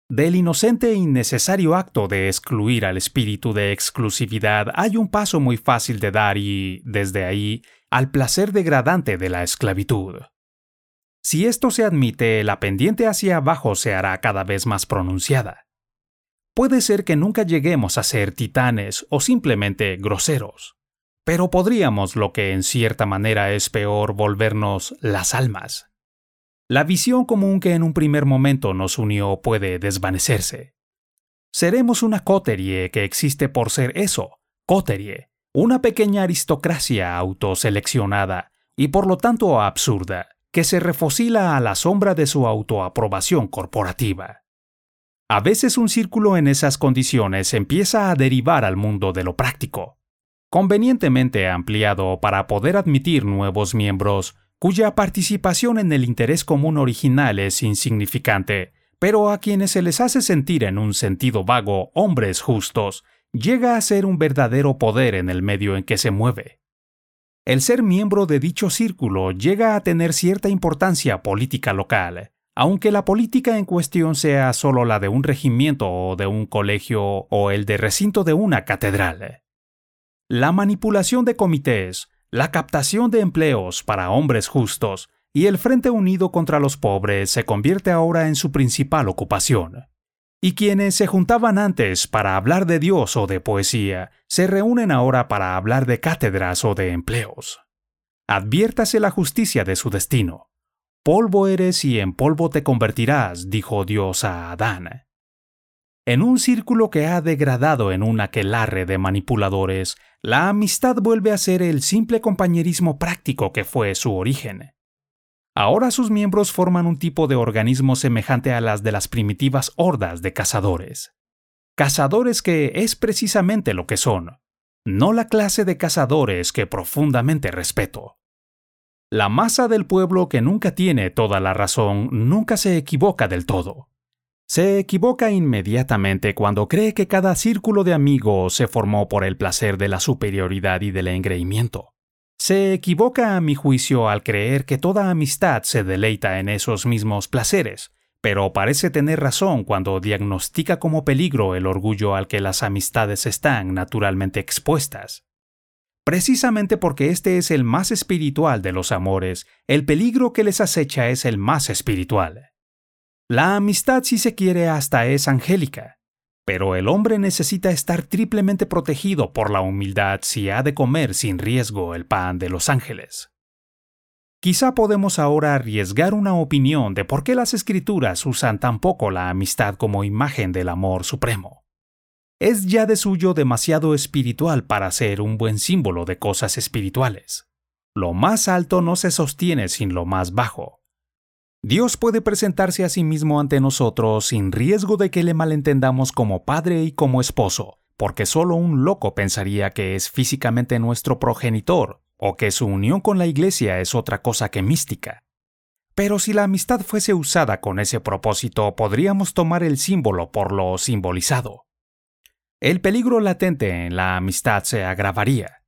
Del inocente e innecesario acto de excluir al espíritu de exclusividad hay un paso muy fácil de dar y, desde ahí, al placer degradante de la esclavitud. Si esto se admite, la pendiente hacia abajo se hará cada vez más pronunciada. Puede ser que nunca lleguemos a ser titanes o simplemente groseros, pero podríamos, lo que en cierta manera es peor, volvernos las almas. La visión común que en un primer momento nos unió puede desvanecerse. Seremos una coterie que existe por ser eso, coterie, una pequeña aristocracia autoseleccionada y por lo tanto absurda que se refocila a la sombra de su autoaprobación corporativa. A veces un círculo en esas condiciones empieza a derivar al mundo de lo práctico, convenientemente ampliado para poder admitir nuevos miembros cuya participación en el interés común original es insignificante, pero a quienes se les hace sentir en un sentido vago hombres justos, llega a ser un verdadero poder en el medio en que se mueve. El ser miembro de dicho círculo llega a tener cierta importancia política local, aunque la política en cuestión sea solo la de un regimiento o de un colegio o el de recinto de una catedral. La manipulación de comités, la captación de empleos para hombres justos y el Frente Unido contra los Pobres se convierte ahora en su principal ocupación y quienes se juntaban antes para hablar de Dios o de poesía, se reúnen ahora para hablar de cátedras o de empleos. Adviértase la justicia de su destino. Polvo eres y en polvo te convertirás, dijo Dios a Adán. En un círculo que ha degradado en un aquelarre de manipuladores, la amistad vuelve a ser el simple compañerismo práctico que fue su origen. Ahora sus miembros forman un tipo de organismo semejante a las de las primitivas hordas de cazadores. Cazadores que es precisamente lo que son, no la clase de cazadores que profundamente respeto. La masa del pueblo que nunca tiene toda la razón nunca se equivoca del todo. Se equivoca inmediatamente cuando cree que cada círculo de amigos se formó por el placer de la superioridad y del engreimiento. Se equivoca a mi juicio al creer que toda amistad se deleita en esos mismos placeres, pero parece tener razón cuando diagnostica como peligro el orgullo al que las amistades están naturalmente expuestas. Precisamente porque este es el más espiritual de los amores, el peligro que les acecha es el más espiritual. La amistad, si se quiere, hasta es angélica, pero el hombre necesita estar triplemente protegido por la humildad si ha de comer sin riesgo el pan de los ángeles. Quizá podemos ahora arriesgar una opinión de por qué las escrituras usan tan poco la amistad como imagen del amor supremo. Es ya de suyo demasiado espiritual para ser un buen símbolo de cosas espirituales. Lo más alto no se sostiene sin lo más bajo, Dios puede presentarse a sí mismo ante nosotros sin riesgo de que le malentendamos como padre y como esposo, porque solo un loco pensaría que es físicamente nuestro progenitor o que su unión con la Iglesia es otra cosa que mística. Pero si la amistad fuese usada con ese propósito, podríamos tomar el símbolo por lo simbolizado. El peligro latente en la amistad se agravaría.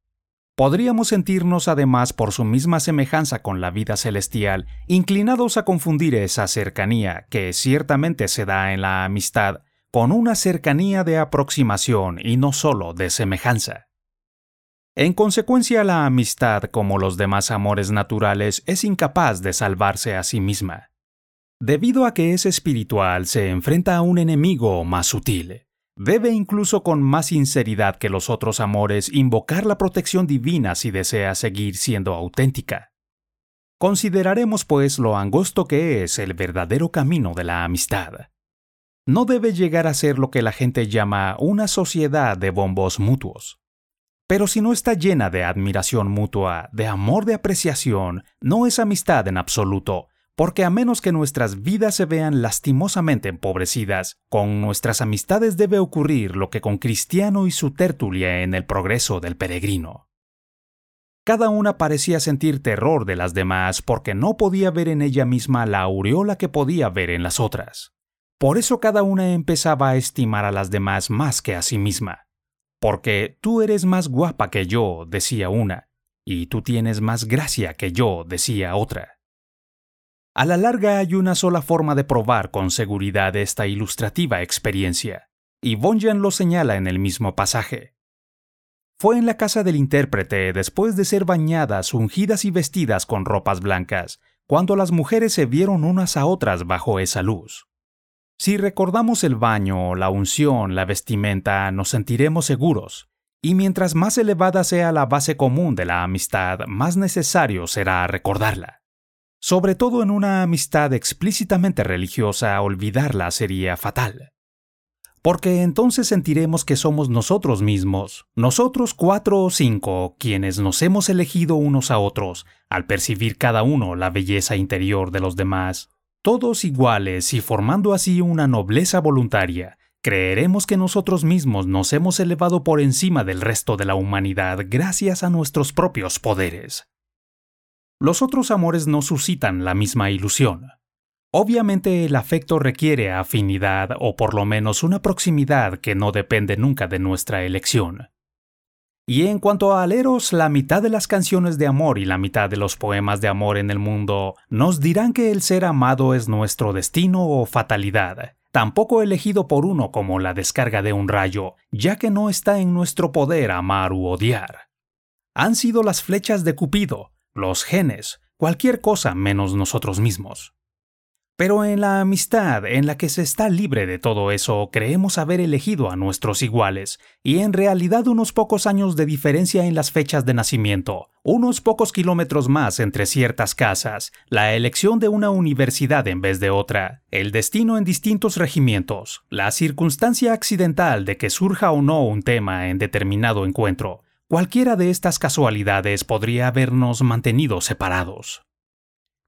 Podríamos sentirnos además por su misma semejanza con la vida celestial, inclinados a confundir esa cercanía que ciertamente se da en la amistad con una cercanía de aproximación y no solo de semejanza. En consecuencia, la amistad, como los demás amores naturales, es incapaz de salvarse a sí misma. Debido a que es espiritual, se enfrenta a un enemigo más sutil. Debe incluso con más sinceridad que los otros amores invocar la protección divina si desea seguir siendo auténtica. Consideraremos pues lo angosto que es el verdadero camino de la amistad. No debe llegar a ser lo que la gente llama una sociedad de bombos mutuos. Pero si no está llena de admiración mutua, de amor de apreciación, no es amistad en absoluto, porque a menos que nuestras vidas se vean lastimosamente empobrecidas, con nuestras amistades debe ocurrir lo que con Cristiano y su tertulia en el progreso del peregrino. Cada una parecía sentir terror de las demás porque no podía ver en ella misma la aureola que podía ver en las otras. Por eso cada una empezaba a estimar a las demás más que a sí misma. Porque tú eres más guapa que yo, decía una, y tú tienes más gracia que yo, decía otra. A la larga hay una sola forma de probar con seguridad esta ilustrativa experiencia, y Bonjan lo señala en el mismo pasaje. Fue en la casa del intérprete, después de ser bañadas, ungidas y vestidas con ropas blancas, cuando las mujeres se vieron unas a otras bajo esa luz. Si recordamos el baño, la unción, la vestimenta, nos sentiremos seguros, y mientras más elevada sea la base común de la amistad, más necesario será recordarla. Sobre todo en una amistad explícitamente religiosa, olvidarla sería fatal. Porque entonces sentiremos que somos nosotros mismos, nosotros cuatro o cinco, quienes nos hemos elegido unos a otros, al percibir cada uno la belleza interior de los demás, todos iguales y formando así una nobleza voluntaria, creeremos que nosotros mismos nos hemos elevado por encima del resto de la humanidad gracias a nuestros propios poderes. Los otros amores no suscitan la misma ilusión. Obviamente el afecto requiere afinidad o por lo menos una proximidad que no depende nunca de nuestra elección. Y en cuanto a Aleros, la mitad de las canciones de amor y la mitad de los poemas de amor en el mundo nos dirán que el ser amado es nuestro destino o fatalidad, tampoco elegido por uno como la descarga de un rayo, ya que no está en nuestro poder amar u odiar. Han sido las flechas de Cupido, los genes, cualquier cosa menos nosotros mismos. Pero en la amistad, en la que se está libre de todo eso, creemos haber elegido a nuestros iguales, y en realidad unos pocos años de diferencia en las fechas de nacimiento, unos pocos kilómetros más entre ciertas casas, la elección de una universidad en vez de otra, el destino en distintos regimientos, la circunstancia accidental de que surja o no un tema en determinado encuentro, Cualquiera de estas casualidades podría habernos mantenido separados.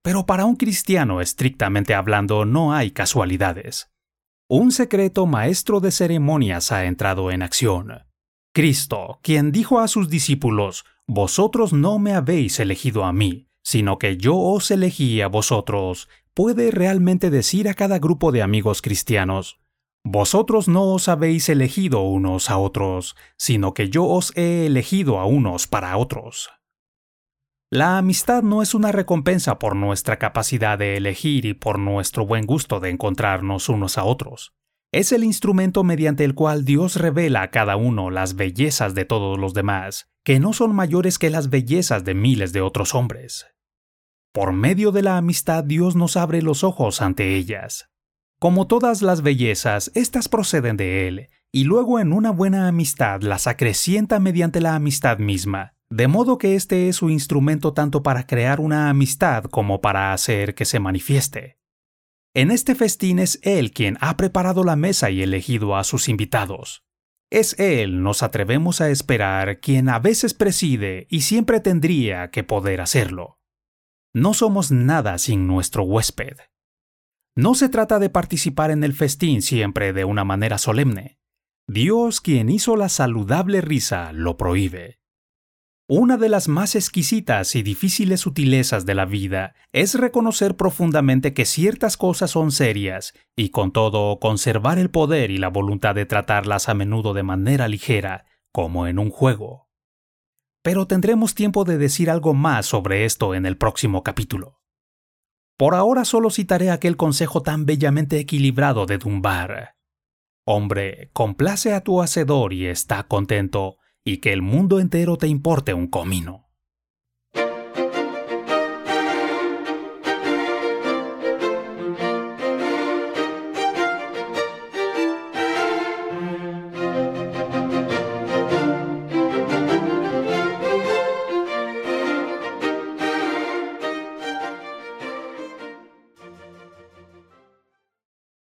Pero para un cristiano estrictamente hablando no hay casualidades. Un secreto maestro de ceremonias ha entrado en acción. Cristo, quien dijo a sus discípulos, Vosotros no me habéis elegido a mí, sino que yo os elegí a vosotros, puede realmente decir a cada grupo de amigos cristianos, vosotros no os habéis elegido unos a otros, sino que yo os he elegido a unos para otros. La amistad no es una recompensa por nuestra capacidad de elegir y por nuestro buen gusto de encontrarnos unos a otros. Es el instrumento mediante el cual Dios revela a cada uno las bellezas de todos los demás, que no son mayores que las bellezas de miles de otros hombres. Por medio de la amistad Dios nos abre los ojos ante ellas. Como todas las bellezas, éstas proceden de Él, y luego en una buena amistad las acrecienta mediante la amistad misma, de modo que este es su instrumento tanto para crear una amistad como para hacer que se manifieste. En este festín es Él quien ha preparado la mesa y elegido a sus invitados. Es Él, nos atrevemos a esperar, quien a veces preside y siempre tendría que poder hacerlo. No somos nada sin nuestro huésped. No se trata de participar en el festín siempre de una manera solemne. Dios, quien hizo la saludable risa, lo prohíbe. Una de las más exquisitas y difíciles sutilezas de la vida es reconocer profundamente que ciertas cosas son serias y con todo conservar el poder y la voluntad de tratarlas a menudo de manera ligera, como en un juego. Pero tendremos tiempo de decir algo más sobre esto en el próximo capítulo. Por ahora solo citaré aquel consejo tan bellamente equilibrado de Dunbar. Hombre, complace a tu hacedor y está contento, y que el mundo entero te importe un comino.